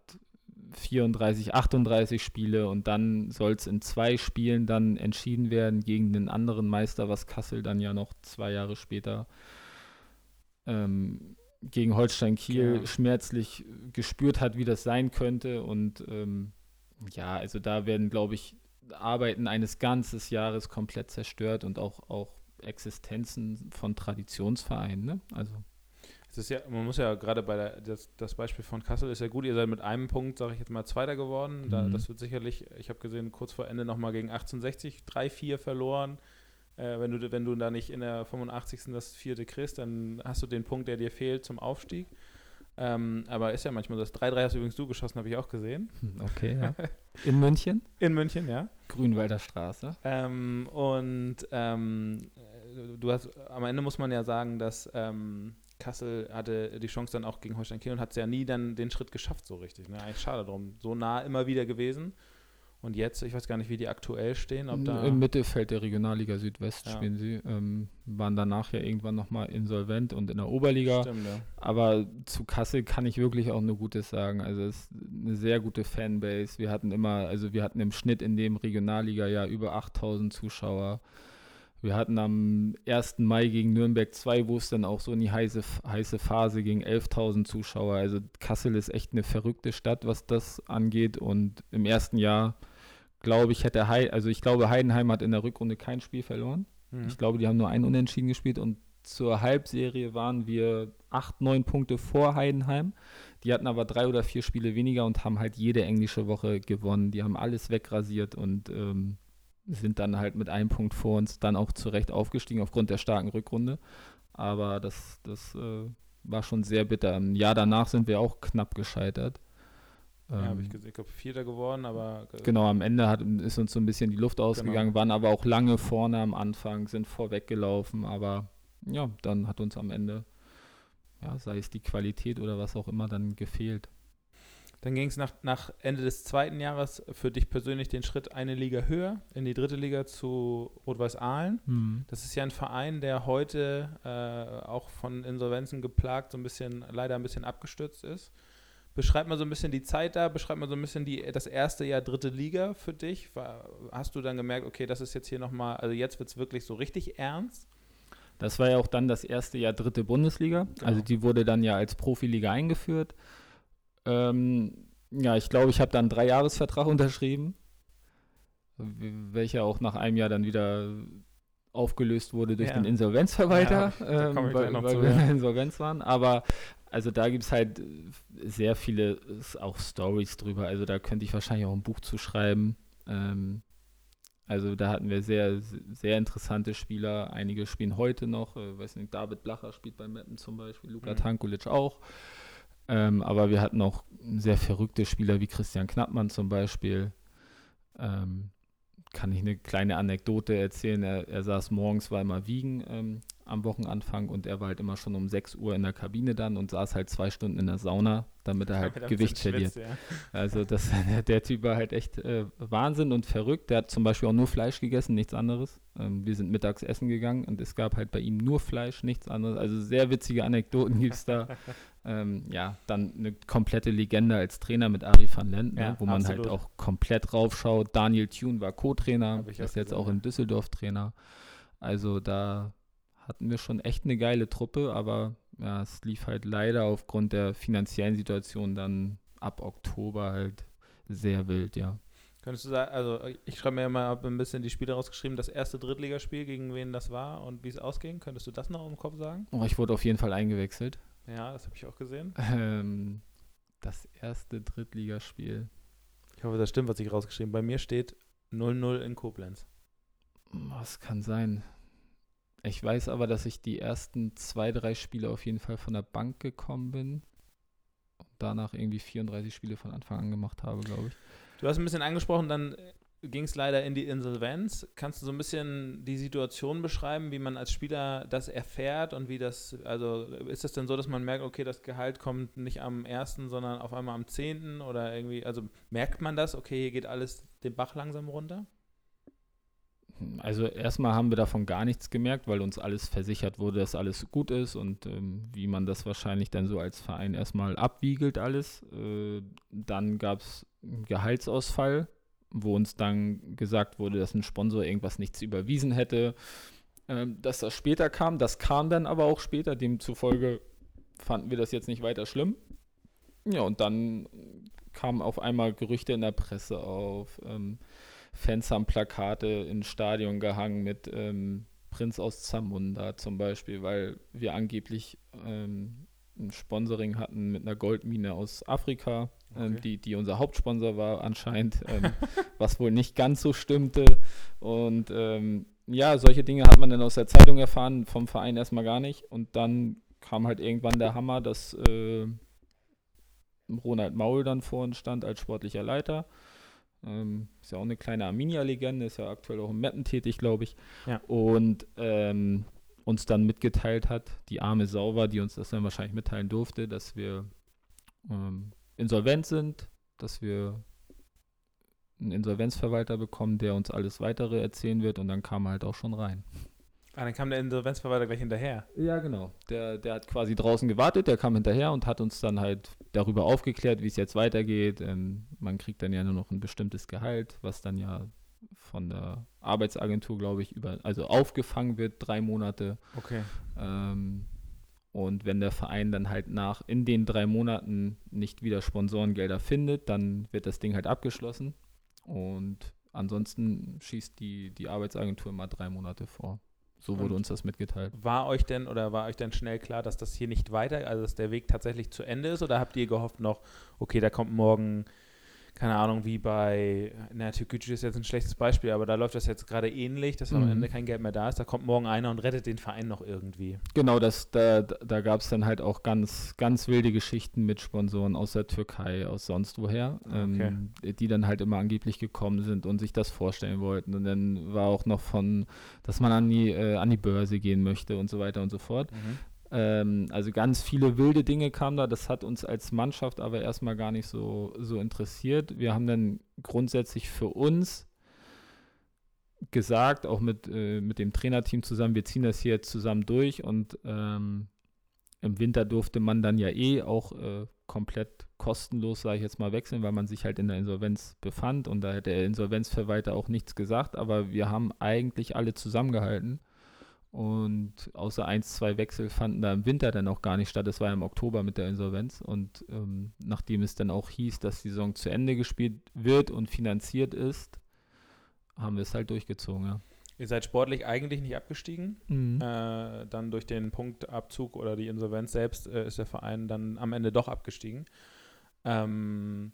34, 38 Spiele und dann soll es in zwei Spielen dann entschieden werden gegen den anderen Meister, was Kassel dann ja noch zwei Jahre später ähm, gegen Holstein Kiel Ja. schmerzlich gespürt hat, wie das sein könnte. Und ähm, ja, also da werden, glaube ich, Arbeiten eines ganzen Jahres komplett zerstört und auch, auch Existenzen von Traditionsvereinen. Ne? Also Es ist ja, man muss ja gerade bei der, das, das Beispiel von Kassel ist ja gut, ihr seid mit einem Punkt, sage ich jetzt mal, Zweiter geworden. Da, Mhm. Das wird sicherlich, ich habe gesehen, kurz vor Ende nochmal gegen 1860 3-4 verloren. Äh, wenn, du, wenn du da nicht in der 85. das vierte kriegst, dann hast du den Punkt, der dir fehlt zum Aufstieg. Ähm, aber ist ja manchmal so. das 3-3 hast übrigens du geschossen, habe ich auch gesehen. hm, okay, ja. In München? In München, ja. Grünwalder Straße. Ähm, und ähm, äh, du hast, am Ende muss man ja sagen, dass ähm, Kassel hatte die Chance dann auch gegen Holstein Kiel und hat es ja nie dann den Schritt geschafft, so richtig. Ne? Eigentlich schade drum. So nah immer wieder gewesen. Und jetzt, ich weiß gar nicht, wie die aktuell stehen, ob da. Im Mittelfeld der Regionalliga Südwest Ja. spielen sie. Ähm, waren danach ja irgendwann nochmal insolvent und in der Oberliga. Stimmt, ja. Aber zu Kassel kann ich wirklich auch nur Gutes sagen. Also es ist eine sehr gute Fanbase. Wir hatten immer, also wir hatten im Schnitt in dem Regionalliga-Jahr über 8000 Zuschauer. Wir hatten am 1. Mai gegen Nürnberg 2, wo es dann auch so in die heiße, heiße Phase ging, 11.000 Zuschauer. Also Kassel ist echt eine verrückte Stadt, was das angeht. Und im ersten Jahr, glaube ich, hätte Hei also ich glaube, Heidenheim hat in der Rückrunde kein Spiel verloren. Mhm. Ich glaube, die haben nur ein Unentschieden gespielt und zur Halbserie waren wir acht, neun Punkte vor Heidenheim. Die hatten aber drei oder vier Spiele weniger und haben halt jede englische Woche gewonnen. Die haben alles wegrasiert und ähm, sind dann halt mit einem Punkt vor uns dann auch zurecht aufgestiegen aufgrund der starken Rückrunde. Aber das, das äh, war schon sehr bitter. Im Jahr danach sind wir auch knapp gescheitert. Ja, habe ich ähm, gesehen. Ich glaube, Vierter geworden, aber. Genau, am Ende hat, ist uns so ein bisschen die Luft ausgegangen, genau. waren aber auch lange vorne am Anfang, sind vorweggelaufen, aber ja, dann hat uns am Ende, ja, sei es die Qualität oder was auch immer, dann gefehlt. Dann ging es nach, nach Ende des zweiten Jahres für dich persönlich den Schritt eine Liga höher in die dritte Liga zu Rot-Weiß Aalen. Mhm. Das ist ja ein Verein, der heute äh, auch von Insolvenzen geplagt so ein bisschen, leider ein bisschen abgestürzt ist. Beschreib mal so ein bisschen die Zeit da, beschreib mal so ein bisschen die, das erste Jahr dritte Liga für dich. War, hast du dann gemerkt, okay, das ist jetzt hier nochmal, also jetzt wird es wirklich so richtig ernst? Das war ja auch dann das erste Jahr dritte Bundesliga. Genau. Also die wurde dann ja als Profiliga eingeführt. Ähm, ja, ich glaube, ich habe dann einen Dreijahresvertrag unterschrieben, welcher auch nach einem Jahr dann wieder aufgelöst wurde durch ja. den Insolvenzverwalter, ja, ähm, weil, weil wir in Insolvenz waren. Aber also da gibt es halt sehr viele auch Stories drüber. Also da könnte ich wahrscheinlich auch ein Buch zu schreiben. Ähm, also da hatten wir sehr, sehr interessante Spieler. Einige spielen heute noch. Äh, weiß nicht, David Blacher spielt bei Meppen zum Beispiel, Luka mhm. Tankulic auch. Ähm, aber wir hatten auch sehr verrückte Spieler wie Christian Knappmann zum Beispiel. Ähm, kann ich eine kleine Anekdote erzählen. Er, er saß morgens, war immer wiegen ähm, am Wochenanfang und er war halt immer schon um 6 Uhr in der Kabine dann und saß halt zwei Stunden in der Sauna, damit er halt damit Gewicht verliert. Ja. Also das, der Typ war halt echt äh, Wahnsinn und verrückt. Der hat zum Beispiel auch nur Fleisch gegessen, nichts anderes. Ähm, wir sind mittags essen gegangen und es gab halt bei ihm nur Fleisch, nichts anderes. Also sehr witzige Anekdoten gibt es da. ähm, ja, dann eine komplette Legende als Trainer mit Ari van Lent, ne, ja, wo man halt auch komplett raufschaut. Daniel Thune war Co-Trainer, ist jetzt auch in Düsseldorf Trainer. Also da hatten wir schon echt eine geile Truppe, aber ja, es lief halt leider aufgrund der finanziellen Situation dann ab Oktober halt sehr wild, ja. Könntest du sagen, also ich schreibe mir ja mal ein bisschen die Spiele rausgeschrieben, das erste Drittligaspiel, gegen wen das war und wie es ausging. Könntest du das noch im Kopf sagen? Oh, ich wurde auf jeden Fall eingewechselt. Ja, das habe ich auch gesehen. Ähm, das erste Drittligaspiel. Ich hoffe, das stimmt, was ich rausgeschrieben habe. Bei mir steht 0-0 in Koblenz. Was kann sein? Ich weiß aber, dass ich die ersten zwei, drei Spiele auf jeden Fall von der Bank gekommen bin und danach irgendwie 34 Spiele von Anfang an gemacht habe, glaube ich. Du hast ein bisschen angesprochen, dann ging es leider in die Insolvenz. Kannst du so ein bisschen die Situation beschreiben, wie man als Spieler das erfährt und wie das, also ist es denn so, dass man merkt, okay, das Gehalt kommt nicht am 1., sondern auf einmal am 10. oder irgendwie, also merkt man das, okay, hier geht alles den Bach langsam runter? Also erstmal haben wir davon gar nichts gemerkt, weil uns alles versichert wurde, dass alles gut ist und ähm, wie man das wahrscheinlich dann so als Verein erstmal abwiegelt alles. Äh, dann gab es Gehaltsausfall, wo uns dann gesagt wurde, dass ein Sponsor irgendwas nichts überwiesen hätte. Ähm, dass das später kam, das kam dann aber auch später, demzufolge fanden wir das jetzt nicht weiter schlimm. Ja, und dann kamen auf einmal Gerüchte in der Presse auf. Ähm, Fans haben Plakate ins Stadion gehangen mit ähm, Prinz aus Zamunda zum Beispiel, weil wir angeblich ähm, ein Sponsoring hatten mit einer Goldmine aus Afrika, ähm, okay. die, die unser Hauptsponsor war anscheinend, ähm, was wohl nicht ganz so stimmte. Und ähm, ja, solche Dinge hat man dann aus der Zeitung erfahren, vom Verein erstmal gar nicht. Und dann kam halt irgendwann der Hammer, dass äh, Ronald Maul dann vor uns stand als sportlicher Leiter. Ähm, ist ja auch eine kleine Arminia-Legende, ist ja aktuell auch im Mappen tätig, glaube ich. Ja. Und ähm, uns dann mitgeteilt hat, die arme Sauber, die uns das dann wahrscheinlich mitteilen durfte, dass wir ähm, insolvent sind, dass wir einen Insolvenzverwalter bekommen, der uns alles weitere erzählen wird und dann kam er halt auch schon rein. Ah, dann kam der Insolvenzverwalter gleich hinterher. Ja, genau. Der, der hat quasi draußen gewartet, der kam hinterher und hat uns dann halt darüber aufgeklärt, wie es jetzt weitergeht. Ähm, man kriegt dann ja nur noch ein bestimmtes Gehalt, was dann ja von der Arbeitsagentur, glaube ich, über, also aufgefangen wird, drei Monate. Okay. Ähm, und wenn der Verein dann halt nach in den drei Monaten nicht wieder Sponsorengelder findet, dann wird das Ding halt abgeschlossen. Und ansonsten schießt die, die Arbeitsagentur immer drei Monate vor. So wurde Und uns das mitgeteilt. War euch denn oder war euch denn schnell klar, dass das hier nicht weiter, also dass der Weg tatsächlich zu Ende ist? Oder habt ihr gehofft noch, okay, da kommt morgen, keine Ahnung, wie bei, na, Türkgücü ist jetzt ein schlechtes Beispiel, aber da läuft das jetzt gerade ähnlich, dass am Mhm. Ende kein Geld mehr da ist. Da kommt morgen einer und rettet den Verein noch irgendwie. Genau, das, da, da gab es dann halt auch ganz, ganz wilde Geschichten mit Sponsoren aus der Türkei, aus sonst woher, ähm, die dann halt immer angeblich gekommen sind und sich das vorstellen wollten. Und dann war auch noch von, dass man an die, äh, an die Börse gehen möchte und so weiter und so fort. Ähm, also ganz viele wilde Dinge kamen da. Das hat uns als Mannschaft aber erstmal gar nicht so, so interessiert. Wir haben dann grundsätzlich für uns gesagt, auch mit, äh, mit dem Trainerteam zusammen, wir ziehen das hier jetzt zusammen durch und ähm, im Winter durfte man dann ja eh auch äh, komplett kostenlos, sage ich jetzt mal, wechseln, weil man sich halt in der Insolvenz befand und da hätte der Insolvenzverwalter auch nichts gesagt, aber wir haben eigentlich alle zusammengehalten und außer ein, zwei Wechsel fanden da im Winter dann auch gar nicht statt. Das war ja im Oktober mit der Insolvenz. Und ähm, nachdem es dann auch hieß, dass die Saison zu Ende gespielt wird und finanziert ist, haben wir es halt durchgezogen, ja. Ihr seid sportlich eigentlich nicht abgestiegen. Mhm. Äh, dann durch den Punktabzug oder die Insolvenz selbst äh, ist der Verein dann am Ende doch abgestiegen. Ähm,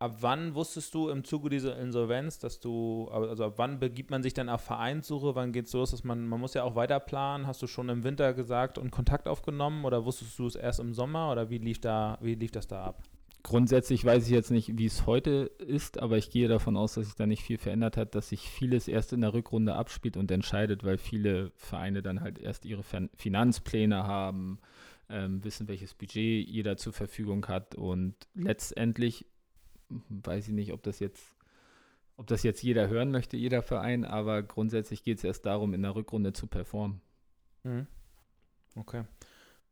ab wann wusstest du im Zuge dieser Insolvenz, dass du, also ab wann begibt man sich dann auf Vereinssuche? Wann geht es los, dass man, man muss ja auch weiter planen? Hast du schon im Winter gesagt und Kontakt aufgenommen oder wusstest du es erst im Sommer oder wie lief da, wie lief das da ab? Grundsätzlich weiß ich jetzt nicht, wie es heute ist, aber ich gehe davon aus, dass sich da nicht viel verändert hat, dass sich vieles erst in der Rückrunde abspielt und entscheidet, weil viele Vereine dann halt erst ihre Fin Finanzpläne haben, ähm, wissen, welches Budget jeder zur Verfügung hat und letztendlich weiß ich nicht, ob das jetzt ob das jetzt jeder hören möchte, jeder Verein, aber grundsätzlich geht es erst darum, in der Rückrunde zu performen. Mhm. Okay.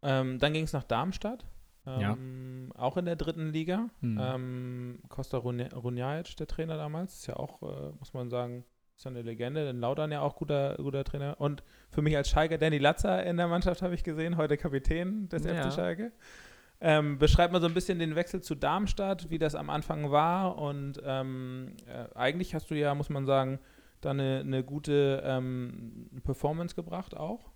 Ähm, dann ging es nach Darmstadt. Ja. Ähm, Auch in der dritten Liga. Mhm. Ähm, Costa Runja- Runjajic, der Trainer damals, ist ja auch, äh, muss man sagen, ist ja eine Legende. Denn Laudern ja auch guter, guter Trainer. Und für mich als Schalke, Danny Latzer in der Mannschaft habe ich gesehen, heute Kapitän des Ja. FC Schalke. Ähm, beschreib mal so ein bisschen den Wechsel zu Darmstadt, wie das am Anfang war. Und ähm, äh, eigentlich hast du ja, muss man sagen, da eine, eine gute ähm, Performance gebracht auch.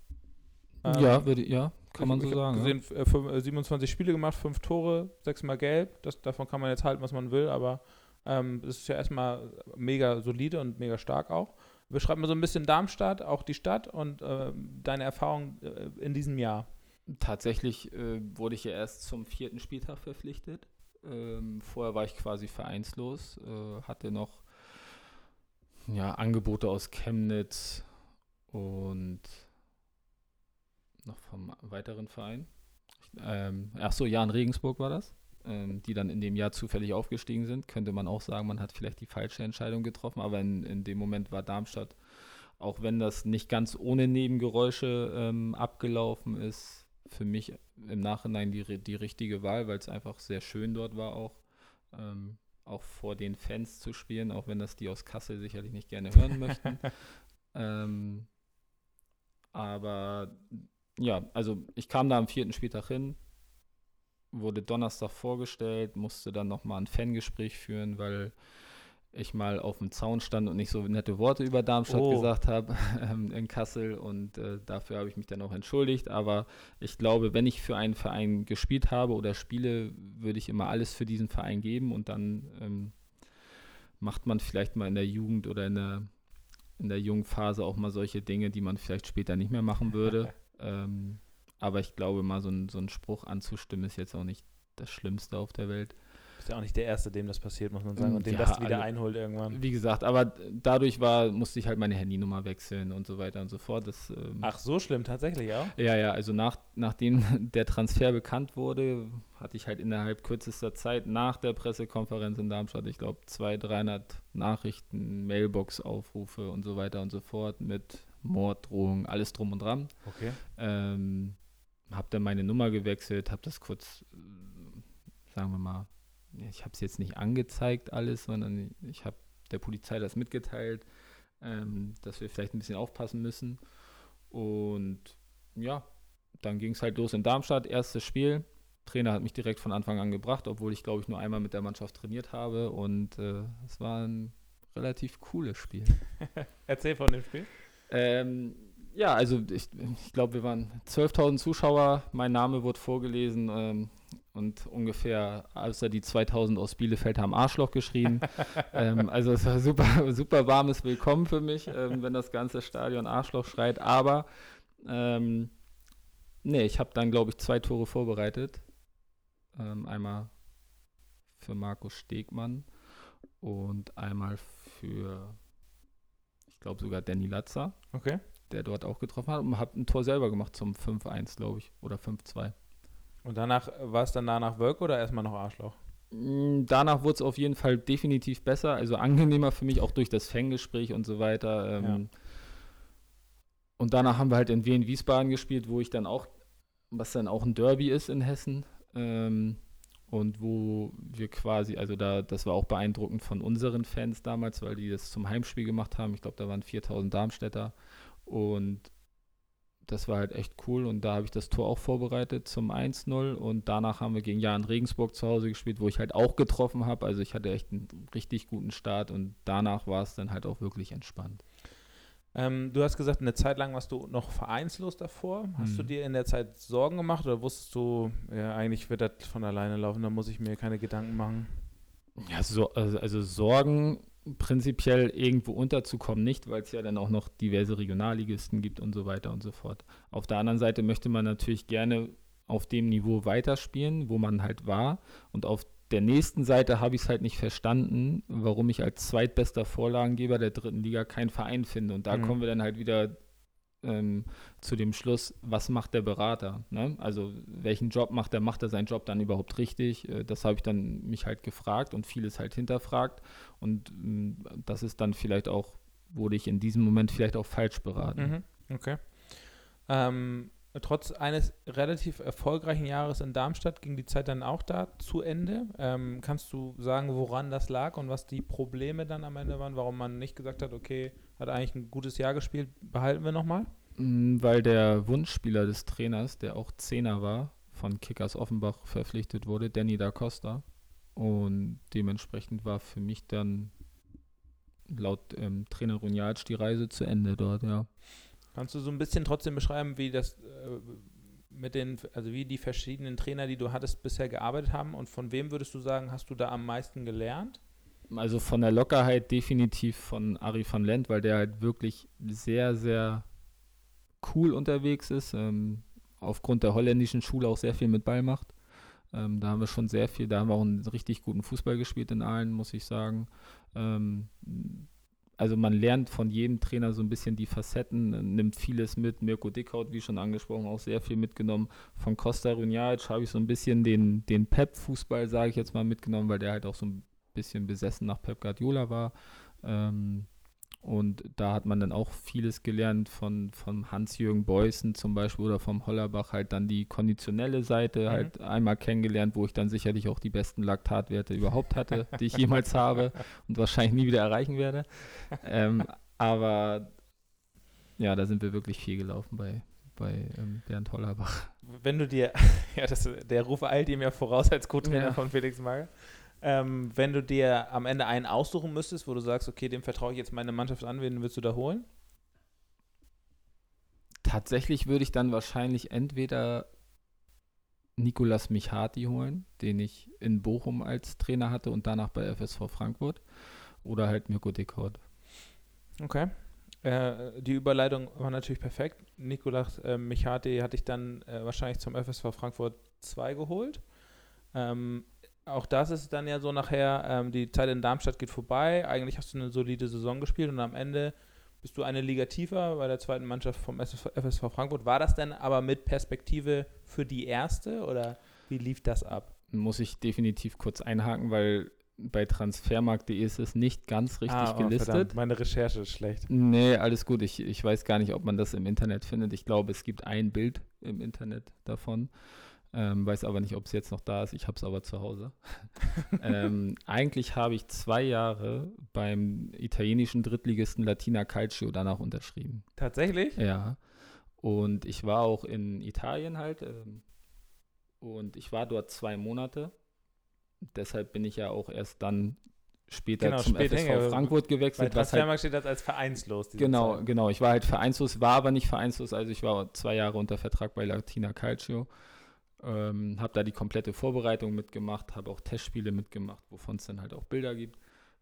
ja, Ähm, würde, ja, kann man ich, so ich sagen. Gesehen, f- äh, äh, 27 Spiele gemacht, 5 Tore, 6 mal gelb. Das, davon kann man jetzt halten, was man will, aber ähm, das ist ja erstmal mega solide und mega stark auch. Beschreib mal so ein bisschen Darmstadt, auch die Stadt und ähm, deine Erfahrung äh, in diesem Jahr. Tatsächlich äh, wurde ich ja erst zum vierten Spieltag verpflichtet. Ähm, vorher war ich quasi vereinslos, äh, hatte noch ja, Angebote aus Chemnitz und noch vom weiteren Verein. Ähm, ach so, ja, in Regensburg war das, ähm, die dann in dem Jahr zufällig aufgestiegen sind. Könnte man auch sagen, man hat vielleicht die falsche Entscheidung getroffen, aber in, in dem Moment war Darmstadt, auch wenn das nicht ganz ohne Nebengeräusche ähm, abgelaufen ist, für mich im Nachhinein die, die richtige Wahl, weil es einfach sehr schön dort war auch. Ähm, auch vor den Fans zu spielen, auch wenn das die aus Kassel sicherlich nicht gerne hören möchten. ähm, aber ja, also ich kam da am vierten Spieltag hin, wurde Donnerstag vorgestellt, musste dann nochmal ein Fangespräch führen, weil ich mal auf dem Zaun stand und nicht so nette Worte über Darmstadt Oh. gesagt habe ähm, in Kassel und äh, dafür habe ich mich dann auch entschuldigt. Aber ich glaube, wenn ich für einen Verein gespielt habe oder spiele, würde ich immer alles für diesen Verein geben und dann ähm, macht man vielleicht mal in der Jugend oder in der, in der jungen Phase auch mal solche Dinge, die man vielleicht später nicht mehr machen würde. ähm, aber ich glaube, mal so, ein, so einen Spruch anzustimmen, ist jetzt auch nicht das Schlimmste auf der Welt. Ist ja auch nicht der Erste, dem das passiert, muss man sagen. Und den ja, das wieder alle- einholt irgendwann. Wie gesagt, aber dadurch war, musste ich halt meine Handynummer wechseln und so weiter und so fort. Das, ähm, Ach, so schlimm tatsächlich auch? Ja, ja, also nach, nachdem der Transfer bekannt wurde, hatte ich halt innerhalb kürzester Zeit nach der Pressekonferenz in Darmstadt, ich glaube, 200, 300 Nachrichten, Mailbox-Aufrufe und so weiter und so fort mit Morddrohungen, alles drum und dran. Okay. Ähm, habe dann meine Nummer gewechselt, habe das kurz, sagen wir mal, ich habe es jetzt nicht angezeigt alles, sondern ich habe der Polizei das mitgeteilt, ähm, dass wir vielleicht ein bisschen aufpassen müssen. Und ja, dann ging es halt los in Darmstadt, erstes Spiel. Trainer hat mich direkt von Anfang an gebracht, obwohl ich glaube ich nur einmal mit der Mannschaft trainiert habe und äh, es war ein relativ cooles Spiel. Erzähl von dem Spiel. Ähm, ja, also ich, ich glaube, wir waren 12.000 Zuschauer. Mein Name wurde vorgelesen ähm, und ungefähr, außer die 2.000 aus Bielefeld haben Arschloch geschrien. ähm, also es war super, super warmes Willkommen für mich, ähm, wenn das ganze Stadion Arschloch schreit. Aber ähm, nee, ich habe dann, glaube ich, zwei Tore vorbereitet. Ähm, einmal für Markus Stegmann und einmal für, ich glaube sogar Danny Latzer. Okay. Der dort auch getroffen hat und hat ein Tor selber gemacht zum 5-1, glaube ich, oder 5-2. Und danach war es dann danach Work oder erstmal noch Arschloch? Mm, danach wurde es auf jeden Fall definitiv besser, also angenehmer für mich, auch durch das Fanggespräch und so weiter. Ähm, ja. Und danach haben wir halt in Wien-Wiesbaden gespielt, wo ich dann auch, was dann auch ein Derby ist in Hessen. Ähm, und wo wir quasi, also da, das war auch beeindruckend von unseren Fans damals, weil die das zum Heimspiel gemacht haben. Ich glaube, da waren 4000 Darmstädter und das war halt echt cool und da habe ich das Tor auch vorbereitet zum 1-0 und danach haben wir gegen Jan Regensburg zu Hause gespielt, wo ich halt auch getroffen habe. Also ich hatte echt einen richtig guten Start und danach war es dann halt auch wirklich entspannt. Ähm, du hast gesagt, eine Zeit lang warst du noch vereinslos davor. Hast hm. du mhm. dir in der Zeit Sorgen gemacht oder wusstest du, ja, eigentlich wird das von alleine laufen, da muss ich mir keine Gedanken machen? Ja, so, also, also Sorgen prinzipiell irgendwo unterzukommen nicht, weil es ja dann auch noch diverse Regionalligisten gibt und so weiter und so fort. Auf der anderen Seite möchte man natürlich gerne auf dem Niveau weiterspielen, wo man halt war und auf der nächsten Seite habe ich es halt nicht verstanden, warum ich als zweitbester Vorlagengeber der dritten Liga keinen Verein finde. Und da mhm. kommen wir dann halt wieder ähm, zu dem Schluss, was macht der Berater? Ne? Also welchen Job macht er? Macht er seinen Job dann überhaupt richtig? Äh, das habe ich dann mich halt gefragt und vieles halt hinterfragt. Und äh, das ist dann vielleicht auch, wurde ich in diesem Moment vielleicht auch falsch beraten. Mhm. Okay. Ähm, trotz eines relativ erfolgreichen Jahres in Darmstadt ging die Zeit dann auch da zu Ende. Ähm, kannst du sagen, woran das lag und was die Probleme dann am Ende waren, warum man nicht gesagt hat, okay, hat eigentlich ein gutes Jahr gespielt, behalten wir nochmal? Mm, weil der Wunschspieler des Trainers, der auch Zehner war, von Kickers Offenbach verpflichtet wurde, Danny da Costa. Und dementsprechend war für mich dann laut ähm, Trainer Runjatsch die Reise zu Ende dort, ja. Kannst du so ein bisschen trotzdem beschreiben, wie das äh, mit den, also wie die verschiedenen Trainer, die du hattest, bisher gearbeitet haben und von wem würdest du sagen, hast du da am meisten gelernt? Also von der Lockerheit definitiv von Ari van Lent, weil der halt wirklich sehr, sehr cool unterwegs ist. Ähm, aufgrund der holländischen Schule auch sehr viel mit Ball macht. Ähm, da haben wir schon sehr viel, da haben wir auch einen richtig guten Fußball gespielt in allen, muss ich sagen. Ähm, also man lernt von jedem Trainer so ein bisschen die Facetten, nimmt vieles mit. Mirko Dickhaut, wie schon angesprochen, auch sehr viel mitgenommen. Von Costa Runjaic habe ich so ein bisschen den, den Pep-Fußball, sage ich jetzt mal, mitgenommen, weil der halt auch so ein bisschen besessen nach Pep Guardiola war. Ähm, und da hat man dann auch vieles gelernt von, von Hans-Jürgen Beußen zum Beispiel oder vom Hollerbach halt dann die konditionelle Seite mhm. halt einmal kennengelernt, wo ich dann sicherlich auch die besten Laktatwerte überhaupt hatte, die ich jemals habe und wahrscheinlich nie wieder erreichen werde. Ähm, aber ja, da sind wir wirklich viel gelaufen bei, bei ähm, Bernd Hollerbach. Wenn du dir, ja, das, der Ruf eilt ihm ja voraus als Co-Trainer ja. von Felix Magath. Ähm, wenn du dir am Ende einen aussuchen müsstest, wo du sagst, okay, dem vertraue ich jetzt meine Mannschaft an, wen willst du da holen? Tatsächlich würde ich dann wahrscheinlich entweder Nikolas Michati holen, den ich in Bochum als Trainer hatte und danach bei FSV Frankfurt, oder halt Mirko Dickhaut. Okay. Äh, die Überleitung war natürlich perfekt. Nikolas äh, Michati hatte ich dann äh, wahrscheinlich zum FSV Frankfurt 2 geholt. Ähm, auch das ist dann ja so nachher, ähm, die Zeit in Darmstadt geht vorbei. Eigentlich hast du eine solide Saison gespielt und am Ende bist du eine Liga tiefer bei der zweiten Mannschaft vom FSV Frankfurt. War das denn aber mit Perspektive für die erste oder wie lief das ab? Muss ich definitiv kurz einhaken, weil bei transfermarkt.de ist es nicht ganz richtig ah, oh, gelistet. Verdammt, meine Recherche ist schlecht. Nee, alles gut. Ich, ich weiß gar nicht, ob man das im Internet findet. Ich glaube, es gibt ein Bild im Internet davon. Ähm, weiß aber nicht, ob es jetzt noch da ist. Ich habe es aber zu Hause. ähm, eigentlich habe ich zwei Jahre beim italienischen Drittligisten Latina Calcio danach unterschrieben. Tatsächlich? Ja. Und ich war auch in Italien halt. Ähm, und ich war dort zwei Monate. Deshalb bin ich ja auch erst dann später Genau, zum später, FSV Frankfurt gewechselt. was halt, Transfermarkt steht das als vereinslos. genau, Zahl. genau. Ich war halt vereinslos, war aber nicht vereinslos. Also ich war zwei Jahre unter Vertrag bei Latina Calcio. Ähm, habe da die komplette Vorbereitung mitgemacht, habe auch Testspiele mitgemacht, wovon es dann halt auch Bilder gibt.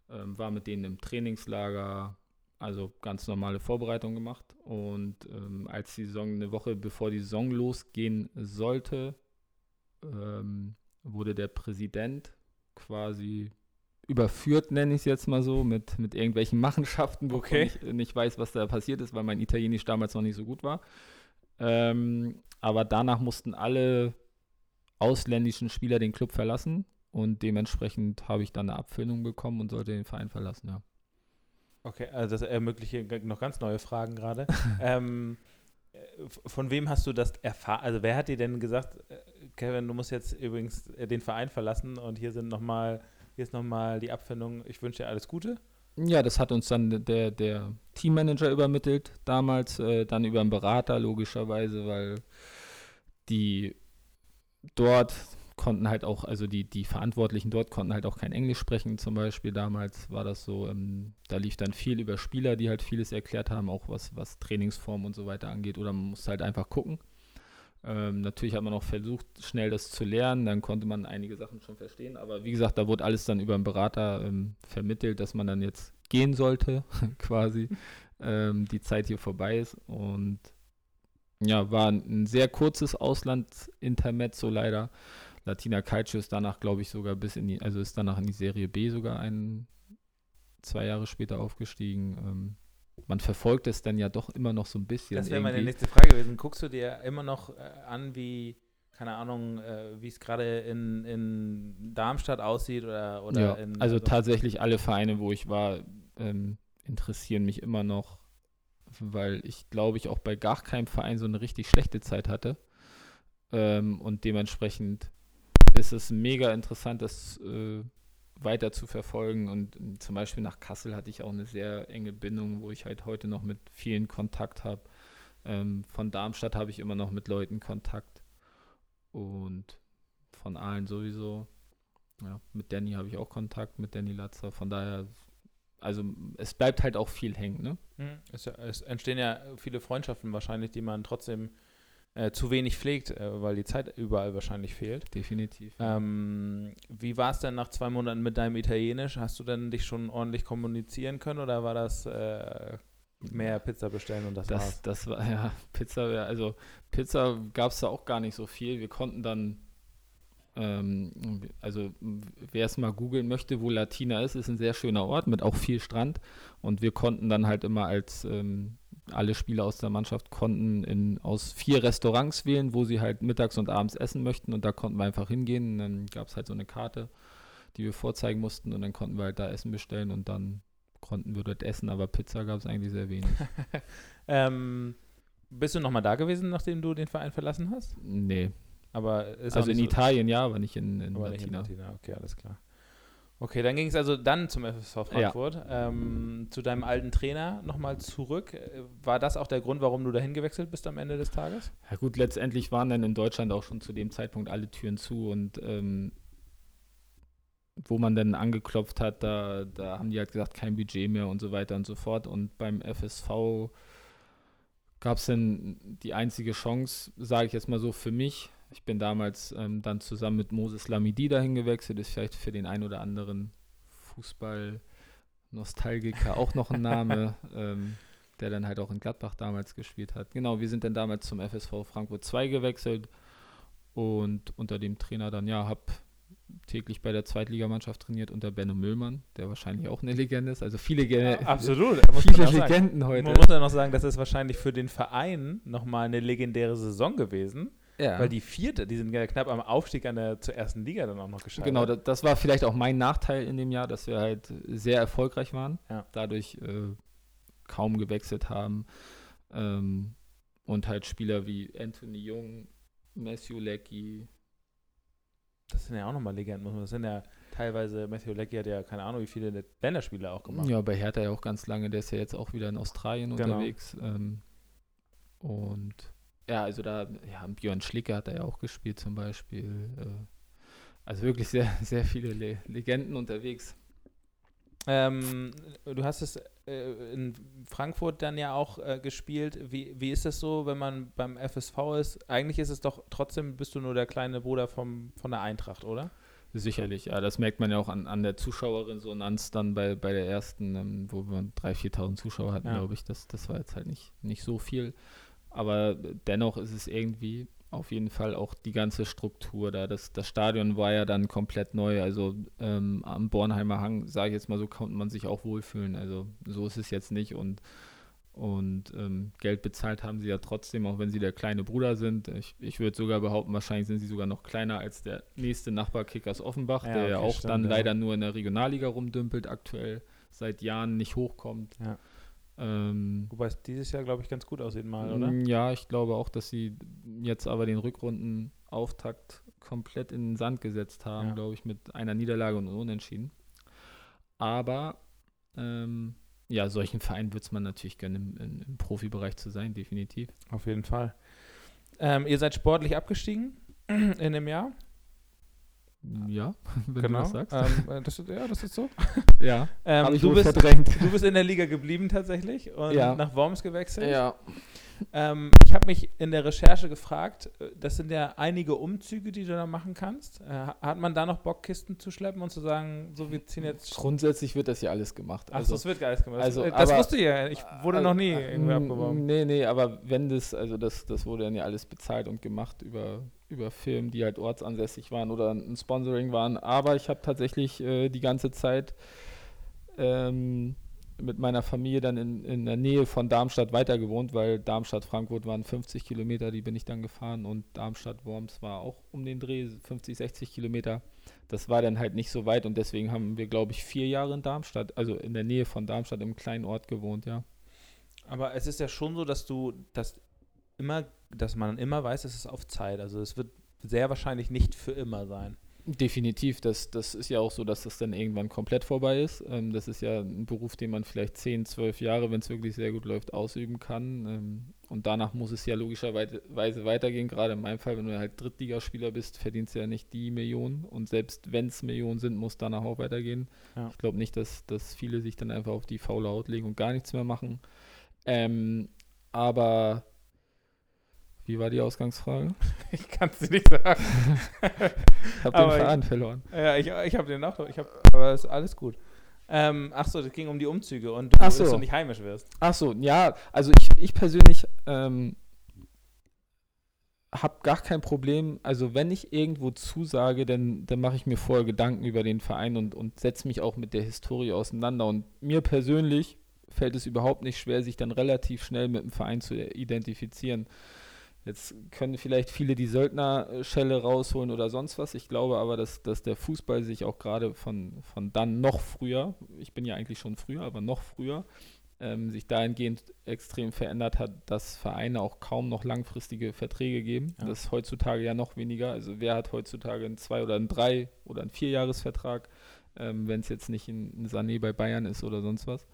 Ähm, war mit denen im Trainingslager, also ganz normale Vorbereitung gemacht. Und ähm, als die Saison, eine Woche bevor die Saison losgehen sollte, ähm, wurde der Präsident quasi überführt, nenne ich es jetzt mal so, mit, mit irgendwelchen Machenschaften, wovon Okay. ich nicht weiß, was da passiert ist, weil mein Italienisch damals noch nicht so gut war. Ähm, aber danach mussten alle ausländischen Spieler den Club verlassen und dementsprechend habe ich dann eine Abfindung bekommen und sollte den Verein verlassen, ja. Okay, also das ermöglicht noch ganz neue Fragen gerade. ähm, äh, von wem hast du das erfahren? Also wer hat dir denn gesagt, äh, Kevin, du musst jetzt übrigens äh, den Verein verlassen und hier sind noch mal, hier ist nochmal die Abfindung. Ich wünsche dir alles Gute. Ja, das hat uns dann der, der Teammanager übermittelt, damals, äh, dann über einen Berater, logischerweise, weil die dort konnten halt auch, also die, die Verantwortlichen dort konnten halt auch kein Englisch sprechen, zum Beispiel damals war das so, ähm, da lief dann viel über Spieler, die halt vieles erklärt haben, auch was, was Trainingsform und so weiter angeht, oder man musste halt einfach gucken. Ähm, natürlich hat man auch versucht, schnell das zu lernen, dann konnte man einige Sachen schon verstehen, aber wie gesagt, da wurde alles dann über einen Berater ähm, vermittelt, dass man dann jetzt gehen sollte, quasi, ähm, die Zeit hier vorbei ist. Und ja, war ein, sehr kurzes Auslandsintermezzo leider. Latina Calcio ist danach, glaube ich, sogar bis in die, also ist danach in die Serie B sogar ein, zwei Jahre später aufgestiegen. Ähm, man verfolgt es dann ja doch immer noch so ein bisschen. Das wäre meine nächste Frage gewesen. Guckst du dir immer noch äh, an, wie, keine Ahnung, äh, wie es gerade in, in Darmstadt aussieht oder, oder ja, in also tatsächlich alle Vereine, wo ich war, ähm, interessieren mich immer noch, weil ich glaube ich auch bei gar keinem Verein so eine richtig schlechte Zeit hatte. Ähm, und dementsprechend ist es mega interessant, das äh, weiter zu verfolgen. Und ähm, zum Beispiel nach Kassel hatte ich auch eine sehr enge Bindung, wo ich halt heute noch mit vielen Kontakt habe. Ähm, von Darmstadt habe ich immer noch mit Leuten Kontakt. Und von allen sowieso. Ja, mit Danny habe ich auch Kontakt, mit Danny Latzer. Von daher, also es bleibt halt auch viel hängen, ne? Hm, Es, es entstehen ja viele Freundschaften wahrscheinlich, die man trotzdem äh, zu wenig pflegt, äh, weil die Zeit überall wahrscheinlich fehlt. Definitiv. Ähm, wie war es denn nach zwei Monaten mit deinem Italienisch? Hast du denn dich schon ordentlich kommunizieren können oder war das äh, mehr Pizza bestellen und das, Das, war's? das war, ja, Pizza, also Pizza gab es da auch gar nicht so viel. Wir konnten dann, also wer es mal googeln möchte, wo Latina ist, ist ein sehr schöner Ort mit auch viel Strand. Und wir konnten dann halt immer als ähm, alle Spieler aus der Mannschaft konnten in, aus vier Restaurants wählen, wo sie halt mittags und abends essen möchten. Und da konnten wir einfach hingehen. Und dann gab es halt so eine Karte, die wir vorzeigen mussten. Und dann konnten wir halt da Essen bestellen und dann konnten wir dort essen. Aber Pizza gab es eigentlich sehr wenig. ähm, bist du nochmal da gewesen, nachdem du den Verein verlassen hast? Nee. Aber Also in so- Italien ja, aber nicht in, in Aber nicht in Latina. Latina, okay, alles klar. Okay, dann ging es also dann zum FSV Frankfurt. Ähm, zu deinem alten Trainer nochmal zurück. War das auch der Grund, warum du dahin gewechselt bist am Ende des Tages? Ja gut, letztendlich waren dann in Deutschland auch schon zu dem Zeitpunkt alle Türen zu und ähm, wo man dann angeklopft hat, da, da haben die halt gesagt, kein Budget mehr und so weiter und so fort. Und beim FSV gab es dann die einzige Chance, sage ich jetzt mal so, für mich. Ich bin damals ähm, dann zusammen mit Moses Lamidi dahin gewechselt, ist vielleicht für den einen oder anderen Fußball-Nostalgiker auch noch ein Name, ähm, der dann halt auch in Gladbach damals gespielt hat. Genau, wir sind dann damals zum FSV Frankfurt 2 gewechselt und unter dem Trainer dann, ja, habe täglich bei der Zweitligamannschaft trainiert unter Benno Müllmann, der wahrscheinlich auch eine Legende ist. Also viele, Ge absolut. viele Legenden heute. Man muss ja noch sagen, das ist wahrscheinlich für den Verein nochmal eine legendäre Saison gewesen, ja. weil die vierte, die sind ja knapp am Aufstieg an der, zur ersten Liga dann auch noch gescheitert. Genau, das, das war vielleicht auch mein Nachteil in dem Jahr, dass wir halt sehr erfolgreich waren, Ja. dadurch äh, kaum gewechselt haben ähm, und halt Spieler wie Anthony Jung, Matthew Leckie, Das sind ja auch nochmal Legenden. muss man- Das sind ja teilweise, Matthew Leckie hat ja keine Ahnung, wie viele Länderspiele auch gemacht. ja, bei Hertha ja auch ganz lange, der ist ja jetzt auch wieder in Australien Genau. unterwegs ähm, und ja, also da, ja, Björn Schlicke hat er ja auch gespielt zum Beispiel, äh, also wirklich sehr, sehr viele Le Legenden unterwegs. Ähm, du hast es äh, in Frankfurt dann ja auch äh, gespielt. Wie, wie ist es so, wenn man beim FSV ist? Eigentlich ist es doch trotzdem, bist du nur der kleine Bruder vom, von der Eintracht, oder? Sicherlich, ja, das merkt man ja auch an, an der Zuschauerresonanz dann bei, bei der ersten, ähm, wo wir 3.000, 4.000 Zuschauer hatten, ja. glaube ich. Das, das war jetzt halt nicht, nicht so viel. Aber dennoch ist es irgendwie auf jeden Fall auch die ganze Struktur da. Das, das Stadion war ja dann komplett neu. Also ähm, am Bornheimer Hang, sage ich jetzt mal so, konnte man sich auch wohlfühlen. Also so ist es jetzt nicht. Und, und ähm, Geld bezahlt haben sie ja trotzdem, auch wenn sie der kleine Bruder sind. Ich, ich würde sogar behaupten, wahrscheinlich sind sie sogar noch kleiner als der nächste Nachbar Kickers Offenbach, ja, der okay, ja auch stimmt, dann ja. leider nur in der Regionalliga rumdümpelt, aktuell seit Jahren nicht hochkommt. Ja. Ähm, Wobei es dieses Jahr, glaube ich, ganz gut aussieht mal, oder? Mm, ja, ich glaube auch, dass sie jetzt aber den Rückrundenauftakt komplett in den Sand gesetzt haben, ja. glaube ich, mit einer Niederlage und Unentschieden. Aber ähm, ja, solchen Vereinen würde es man natürlich gönnen, im, im, Profibereich zu sein, definitiv. Auf jeden Fall. Ähm, ihr seid sportlich abgestiegen in dem Jahr. Ja, wenn genau. du das sagst. Ähm, äh, das, ja, das ist so. ja, ähm, du, bist, verdrängt. du bist in der Liga geblieben tatsächlich und ja. nach Worms gewechselt. Ja. Ähm, ich habe mich in der Recherche gefragt, äh, das sind ja einige Umzüge, die du da machen kannst. Äh, hat man da noch Bock, Kisten zu schleppen und zu sagen, so wir ziehen jetzt. Grundsätzlich wird das ja alles gemacht. Also, Ach, das wird alles gemacht. Also, das aber, wusste ich ja. Ich wurde äh, noch nie irgendwie abgeworben. Nee, nee, aber wenn das, also das, das wurde dann ja alles bezahlt und gemacht über, über Firmen, die halt ortsansässig waren oder ein Sponsoring waren. Aber ich habe tatsächlich äh, die ganze Zeit. Ähm, mit meiner Familie dann in, in der Nähe von Darmstadt weiter gewohnt, weil Darmstadt-Frankfurt waren 50 Kilometer, die bin ich dann gefahren und Darmstadt-Worms war auch um den Dreh 50, 60 Kilometer. Das war dann halt nicht so weit und deswegen haben wir, glaube ich, vier Jahre in Darmstadt, also in der Nähe von Darmstadt im kleinen Ort gewohnt, ja. Aber es ist ja schon so, dass du das immer, dass man immer weiß, es ist auf Zeit. Also es wird sehr wahrscheinlich nicht für immer sein. Definitiv, das, das ist ja auch so, dass das dann irgendwann komplett vorbei ist. Ähm, das ist ja ein Beruf, den man vielleicht 10, 12 Jahre, wenn es wirklich sehr gut läuft, ausüben kann. Ähm, und danach muss es ja logischerweise weitergehen. Gerade in meinem Fall, wenn du halt Drittligaspieler bist, verdienst du ja nicht die Millionen. Und selbst wenn es Millionen sind, muss danach auch weitergehen. Ja. Ich glaube nicht, dass, dass viele sich dann einfach auf die faule Haut legen und gar nichts mehr machen. Ähm, aber wie war die Ausgangsfrage? Ich kann es dir nicht sagen. ich habe den Faden verloren. Ja, ich, ich habe den auch. Ich hab, aber ist alles gut. Ähm, ach so, das ging um die Umzüge und ach so. dass du nicht heimisch wirst. Ach so, ja, also ich, ich persönlich ähm, habe gar kein Problem. Also wenn ich irgendwo zusage, dann, dann mache ich mir vorher Gedanken über den Verein und, und setze mich auch mit der Historie auseinander. Und mir persönlich fällt es überhaupt nicht schwer, sich dann relativ schnell mit dem Verein zu identifizieren. Jetzt können vielleicht viele die Söldnerschelle rausholen oder sonst was. Ich glaube aber, dass, dass der Fußball sich auch gerade von, von dann noch früher, ich bin ja eigentlich schon früher, aber noch früher, ähm, sich dahingehend extrem verändert hat, dass Vereine auch kaum noch langfristige Verträge geben. Ja. Das ist heutzutage ja noch weniger. Also wer hat heutzutage einen Zwei- oder einen Drei- oder einen Vierjahresvertrag, ähm, wenn es jetzt nicht ein, ein Sané bei Bayern ist oder sonst was.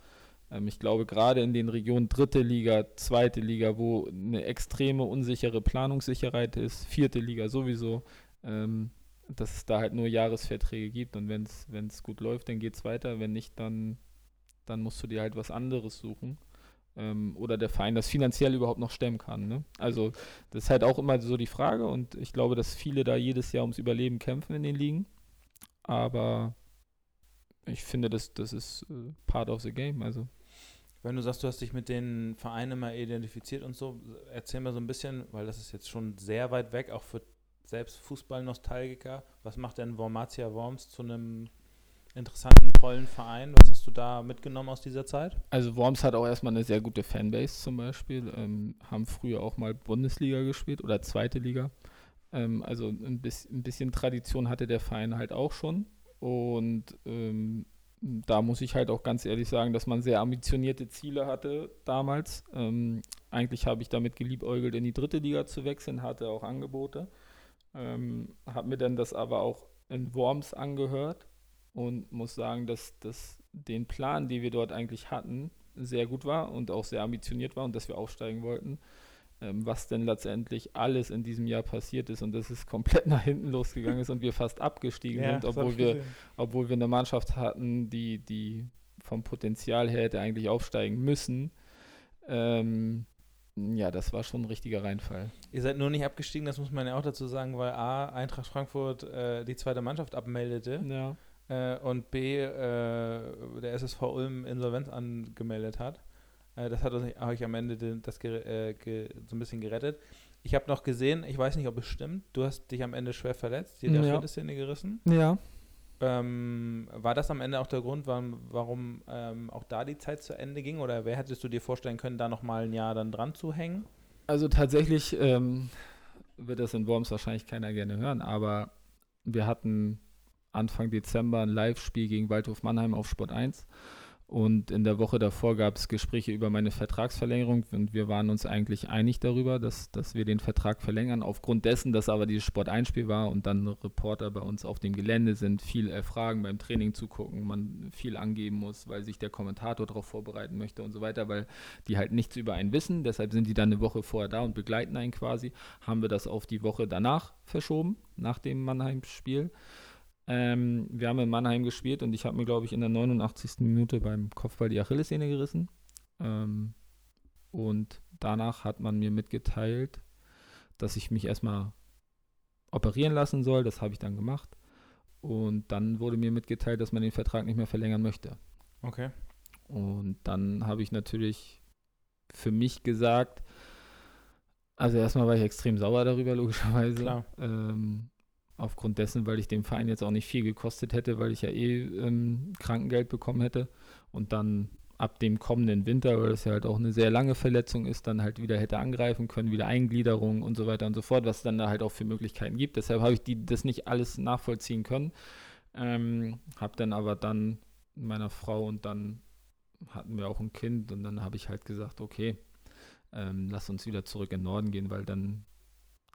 Ähm, ich glaube, gerade in den Regionen dritte Liga, zweite Liga, wo eine extreme unsichere Planungssicherheit ist, vierte Liga sowieso, ähm, dass es da halt nur Jahresverträge gibt und wenn es gut läuft, dann geht es weiter. Wenn nicht, dann, dann musst du dir halt was anderes suchen. Ähm, oder der Verein das finanziell überhaupt noch stemmen kann. Ne? Also das ist halt auch immer so die Frage und ich glaube, dass viele da jedes Jahr ums Überleben kämpfen in den Ligen. Aber ich finde, das, das ist äh, part of the game. Also wenn du sagst, du hast dich mit den Vereinen immer identifiziert und so, erzähl mir so ein bisschen, weil das ist jetzt schon sehr weit weg, auch für selbst Fußball-Nostalgiker. Was macht denn Wormatia Worms zu einem interessanten, tollen Verein? Was hast du da mitgenommen aus dieser Zeit? Also Worms hat auch erstmal eine sehr gute Fanbase zum Beispiel, ähm, haben früher auch mal Bundesliga gespielt oder zweite Liga. Ähm, also ein, bis, ein, bisschen Tradition hatte der Verein halt auch schon. Und ähm, da muss ich halt auch ganz ehrlich sagen, dass man sehr ambitionierte Ziele hatte damals. Ähm, eigentlich habe ich damit geliebäugelt, in die dritte Liga zu wechseln, hatte auch Angebote. Ähm, habe mir dann das aber auch in Worms angehört und muss sagen, dass das den Plan, den wir dort eigentlich hatten, sehr gut war und auch sehr ambitioniert war und dass wir aufsteigen wollten. Ähm, was denn letztendlich alles in diesem Jahr passiert ist und dass es komplett nach hinten losgegangen ist und wir fast abgestiegen Ja, sind, obwohl wir, obwohl wir eine Mannschaft hatten, die, die vom Potenzial her hätte eigentlich aufsteigen müssen. Ähm, ja, das war schon ein richtiger Reinfall. Ihr seid nur nicht abgestiegen, das muss man ja auch dazu sagen, weil A, Eintracht Frankfurt äh, die zweite Mannschaft abmeldete Ja. äh, und B, äh, der SSV Ulm Insolvenz angemeldet hat. Äh, das hat uns- euch am Ende das äh, so ein bisschen gerettet. Ich habe noch gesehen, ich weiß nicht, ob es stimmt, du hast dich am Ende schwer verletzt, dir Ja. Achillessehne gerissen. Ja. Ähm, war das am Ende auch der Grund, warum, warum ähm, auch da die Zeit zu Ende ging? Oder wer hättest du dir vorstellen können, da nochmal ein Jahr dann dran zu hängen? Also tatsächlich ähm, wird das in Worms wahrscheinlich keiner gerne hören, aber wir hatten Anfang Dezember ein Live-Spiel gegen Waldhof Mannheim auf Sport 1 und in der Woche davor gab es Gespräche über meine Vertragsverlängerung und wir waren uns eigentlich einig darüber, dass, dass wir den Vertrag verlängern. Aufgrund dessen, dass aber dieses Sport 1-Spiel war und dann Reporter bei uns auf dem Gelände sind, viel erfragen, beim Training zugucken, man viel angeben muss, weil sich der Kommentator darauf vorbereiten möchte und so weiter, weil die halt nichts über einen wissen. Deshalb sind die dann eine Woche vorher da und begleiten einen quasi. Haben wir das auf die Woche danach verschoben, nach dem Mannheim-Spiel. Ähm, wir haben in Mannheim gespielt und ich habe mir, glaube ich, in der 89. Minute beim Kopfball die Achillessehne gerissen. Ähm, und danach hat man mir mitgeteilt, dass ich mich erstmal operieren lassen soll. Das habe ich dann gemacht. Und dann wurde mir mitgeteilt, dass man den Vertrag nicht mehr verlängern möchte. Okay. Und dann habe ich natürlich für mich gesagt, also erstmal war ich extrem sauer darüber, logischerweise. Klar. Ähm, aufgrund dessen, weil ich dem Verein jetzt auch nicht viel gekostet hätte, weil ich ja eh ähm, Krankengeld bekommen hätte. Und dann ab dem kommenden Winter, weil das ja halt auch eine sehr lange Verletzung ist, dann halt wieder hätte angreifen können, wieder Eingliederung und so weiter und so fort, was es dann da halt auch für Möglichkeiten gibt. Deshalb habe ich die, das nicht alles nachvollziehen können. Ähm, habe dann aber dann meiner Frau und dann hatten wir auch ein Kind und dann habe ich halt gesagt, okay, ähm, lass uns wieder zurück in den Norden gehen, weil dann,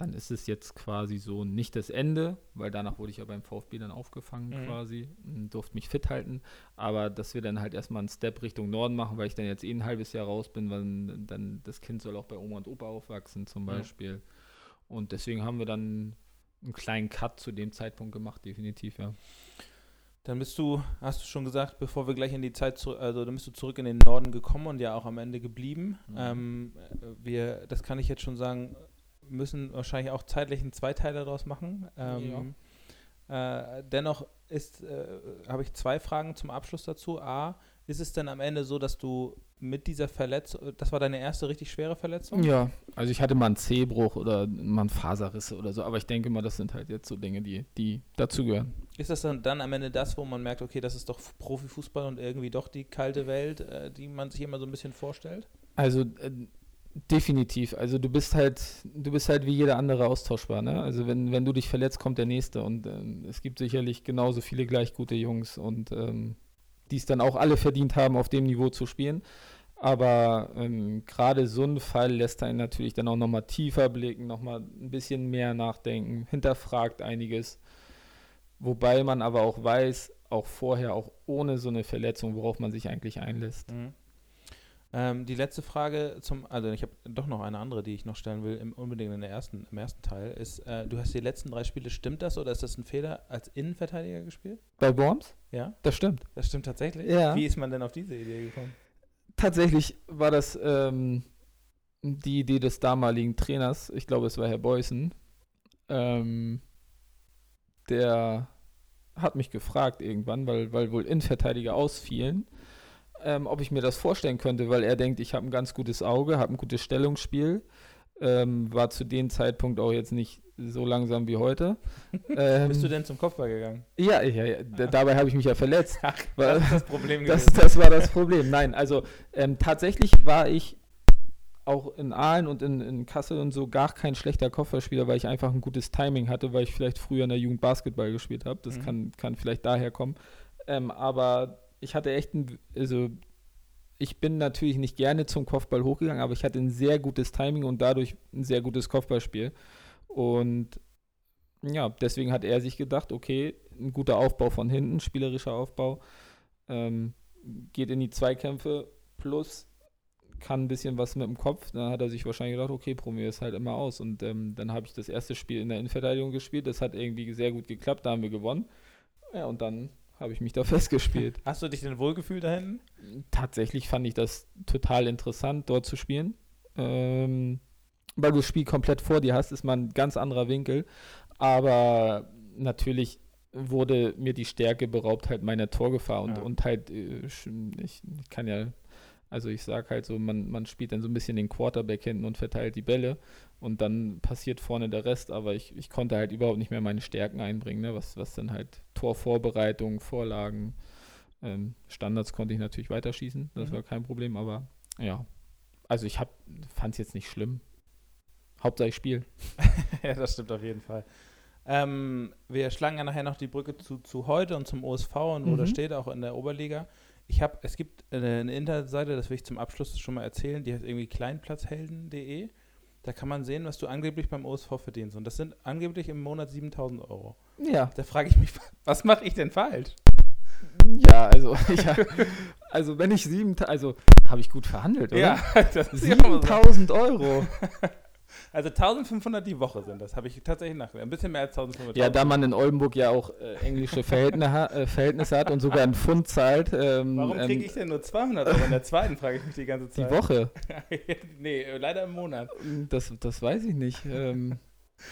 dann ist es jetzt quasi so nicht das Ende, weil danach wurde ich ja beim VfB dann aufgefangen Mhm. quasi und durfte mich fit halten, aber dass wir dann halt erstmal einen Step Richtung Norden machen, weil ich dann jetzt eh ein halbes Jahr raus bin, weil dann das Kind soll auch bei Oma und Opa aufwachsen zum. Beispiel. Und deswegen haben wir dann einen kleinen Cut zu dem Zeitpunkt gemacht, definitiv, ja. Dann bist du, hast du schon gesagt, bevor wir gleich in die Zeit zurück, also dann bist du zurück in den Norden gekommen und ja auch am Ende geblieben. Mhm. Ähm, äh, wir, das kann ich jetzt schon sagen, müssen wahrscheinlich auch zeitlich einen Zweiteiler daraus machen. Ähm, äh, dennoch ist, äh, habe ich zwei Fragen zum Abschluss dazu. A, ist es denn am Ende so, dass du mit dieser Verletzung, das war deine erste richtig schwere Verletzung? Ja, also ich hatte mal einen Zehbruch oder mal einen Faserrisse oder so, aber ich denke mal, das sind halt jetzt so Dinge, die, die dazugehören. Ist das dann, dann am Ende das, wo man merkt, okay, das ist doch Profifußball und irgendwie doch die kalte Welt, äh, die man sich immer so ein bisschen vorstellt? Also äh, definitiv. Also du bist halt, du bist halt wie jeder andere austauschbar, ne? Also wenn, wenn du dich verletzt, kommt der nächste und ähm, es gibt sicherlich genauso viele gleich gute Jungs und ähm, die es dann auch alle verdient haben, auf dem Niveau zu spielen. Aber ähm, gerade so ein Fall lässt einen natürlich dann auch nochmal tiefer blicken, nochmal ein bisschen mehr nachdenken, hinterfragt einiges. Wobei man aber auch weiß, auch vorher, auch ohne so eine Verletzung, worauf man sich eigentlich einlässt. Mhm. Ähm, die letzte Frage zum, also ich habe doch noch eine andere, die ich noch stellen will, im, unbedingt in der ersten, im ersten Teil, ist, äh, du hast die letzten drei Spiele, stimmt das oder ist das ein Fehler, als Innenverteidiger gespielt? Bei Worms? Ja, Das stimmt. das stimmt tatsächlich. Ja. Wie ist man denn auf diese Idee gekommen? Tatsächlich war das ähm, die Idee des damaligen Trainers, ich glaube, es war Herr Beußen, ähm, der hat mich gefragt irgendwann, weil, weil wohl Innenverteidiger ausfielen, ähm, ob ich mir das vorstellen könnte, weil er denkt, ich habe ein ganz gutes Auge, habe ein gutes Stellungsspiel, ähm, war zu dem Zeitpunkt auch jetzt nicht so langsam wie heute. ähm, Bist du denn zum Kopfball gegangen? Ja, ja, ja d- dabei habe ich mich ja verletzt. Ach, das ist das Problem Das, das war das Problem. Nein, also ähm, tatsächlich war ich auch in Aalen und in, in Kassel und so gar kein schlechter Kopfballspieler, weil ich einfach ein gutes Timing hatte, weil ich vielleicht früher in der Jugend Basketball gespielt habe. Das Mhm. kann, kann vielleicht daher kommen. Ähm, aber ich hatte echt ein, also ich bin natürlich nicht gerne zum Kopfball hochgegangen, aber ich hatte ein sehr gutes Timing und dadurch ein sehr gutes Kopfballspiel. Und ja, deswegen hat er sich gedacht, okay, ein guter Aufbau von hinten, spielerischer Aufbau, ähm, geht in die Zweikämpfe plus kann ein bisschen was mit dem Kopf. Dann hat er sich wahrscheinlich gedacht, okay, probier es halt immer aus. Und ähm, dann habe ich das erste Spiel in der Innenverteidigung gespielt. Das hat irgendwie sehr gut geklappt, da haben wir gewonnen. Ja, und dann habe ich mich da festgespielt. Hast du dich denn wohlgefühlt da hinten? Tatsächlich fand ich das total interessant, dort zu spielen. Ähm, weil du das Spiel komplett vor dir hast, ist mal ein ganz anderer Winkel. Aber natürlich wurde mir die Stärke beraubt halt meiner Torgefahr und, Ja. und halt, äh, ich, ich kann ja, also ich sag halt so, man, man spielt dann so ein bisschen den Quarterback hinten und verteilt die Bälle und dann passiert vorne der Rest, aber ich, ich konnte halt überhaupt nicht mehr meine Stärken einbringen, ne? was, was dann halt Torvorbereitung, Vorlagen, ähm, Standards konnte ich natürlich weiterschießen, das Mhm. war kein Problem, aber ja, also ich fand es jetzt nicht schlimm. Hauptsache ich spiele. ja, das stimmt auf jeden Fall. Ähm, wir schlagen ja nachher noch die Brücke zu, zu heute und zum OSV und wo Mhm. das steht, auch in der Oberliga. Ich habe, es gibt eine, eine Internetseite, das will ich zum Abschluss schon mal erzählen, die heißt irgendwie kleinplatzhelden.de. Da kann man sehen, was du angeblich beim OSV verdienst. Und das sind angeblich im Monat 7000 Euro. Ja, Da frage ich mich, was mache ich denn falsch? Ja, also, ja, also wenn ich sieben, also habe ich gut verhandelt, oder? das ist ja auch mal so. 7000 Euro. Also 1500 die Woche sind das, habe ich tatsächlich nachgedacht. Ein bisschen mehr als 1500. Ja, da man in Oldenburg ja auch äh, englische Verhältnisse, äh, Verhältnisse hat und sogar einen Pfund zahlt. Ähm, Warum kriege ähm, ich denn nur 200 Euro? In der zweiten frage ich mich die ganze die Zeit. Woche? nee, äh, leider im Monat. Das, das weiß ich nicht. Ähm,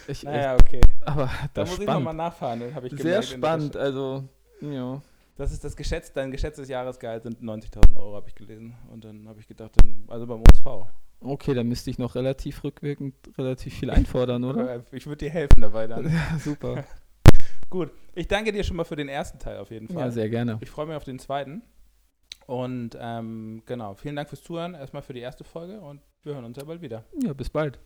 ich, Naja, okay. aber Da muss ist ich nochmal spannend. nachfahren, habe ich Sehr gemerkt der spannend. Also, ja. Das ist das geschätzt, dein geschätztes Jahresgehalt sind 90.000 Euro, habe ich gelesen. Und dann habe ich gedacht, dann, also beim OSV. Okay, dann müsste ich noch relativ rückwirkend relativ viel einfordern, oder? Ich würde dir helfen dabei dann. Ja, super. Gut, ich danke dir schon mal für den ersten Teil auf jeden Fall. Ja, sehr gerne. Ich freue mich auf den zweiten. Und ähm, genau, vielen Dank fürs Zuhören, erstmal für die erste Folge und wir hören uns ja bald wieder. Ja, bis bald.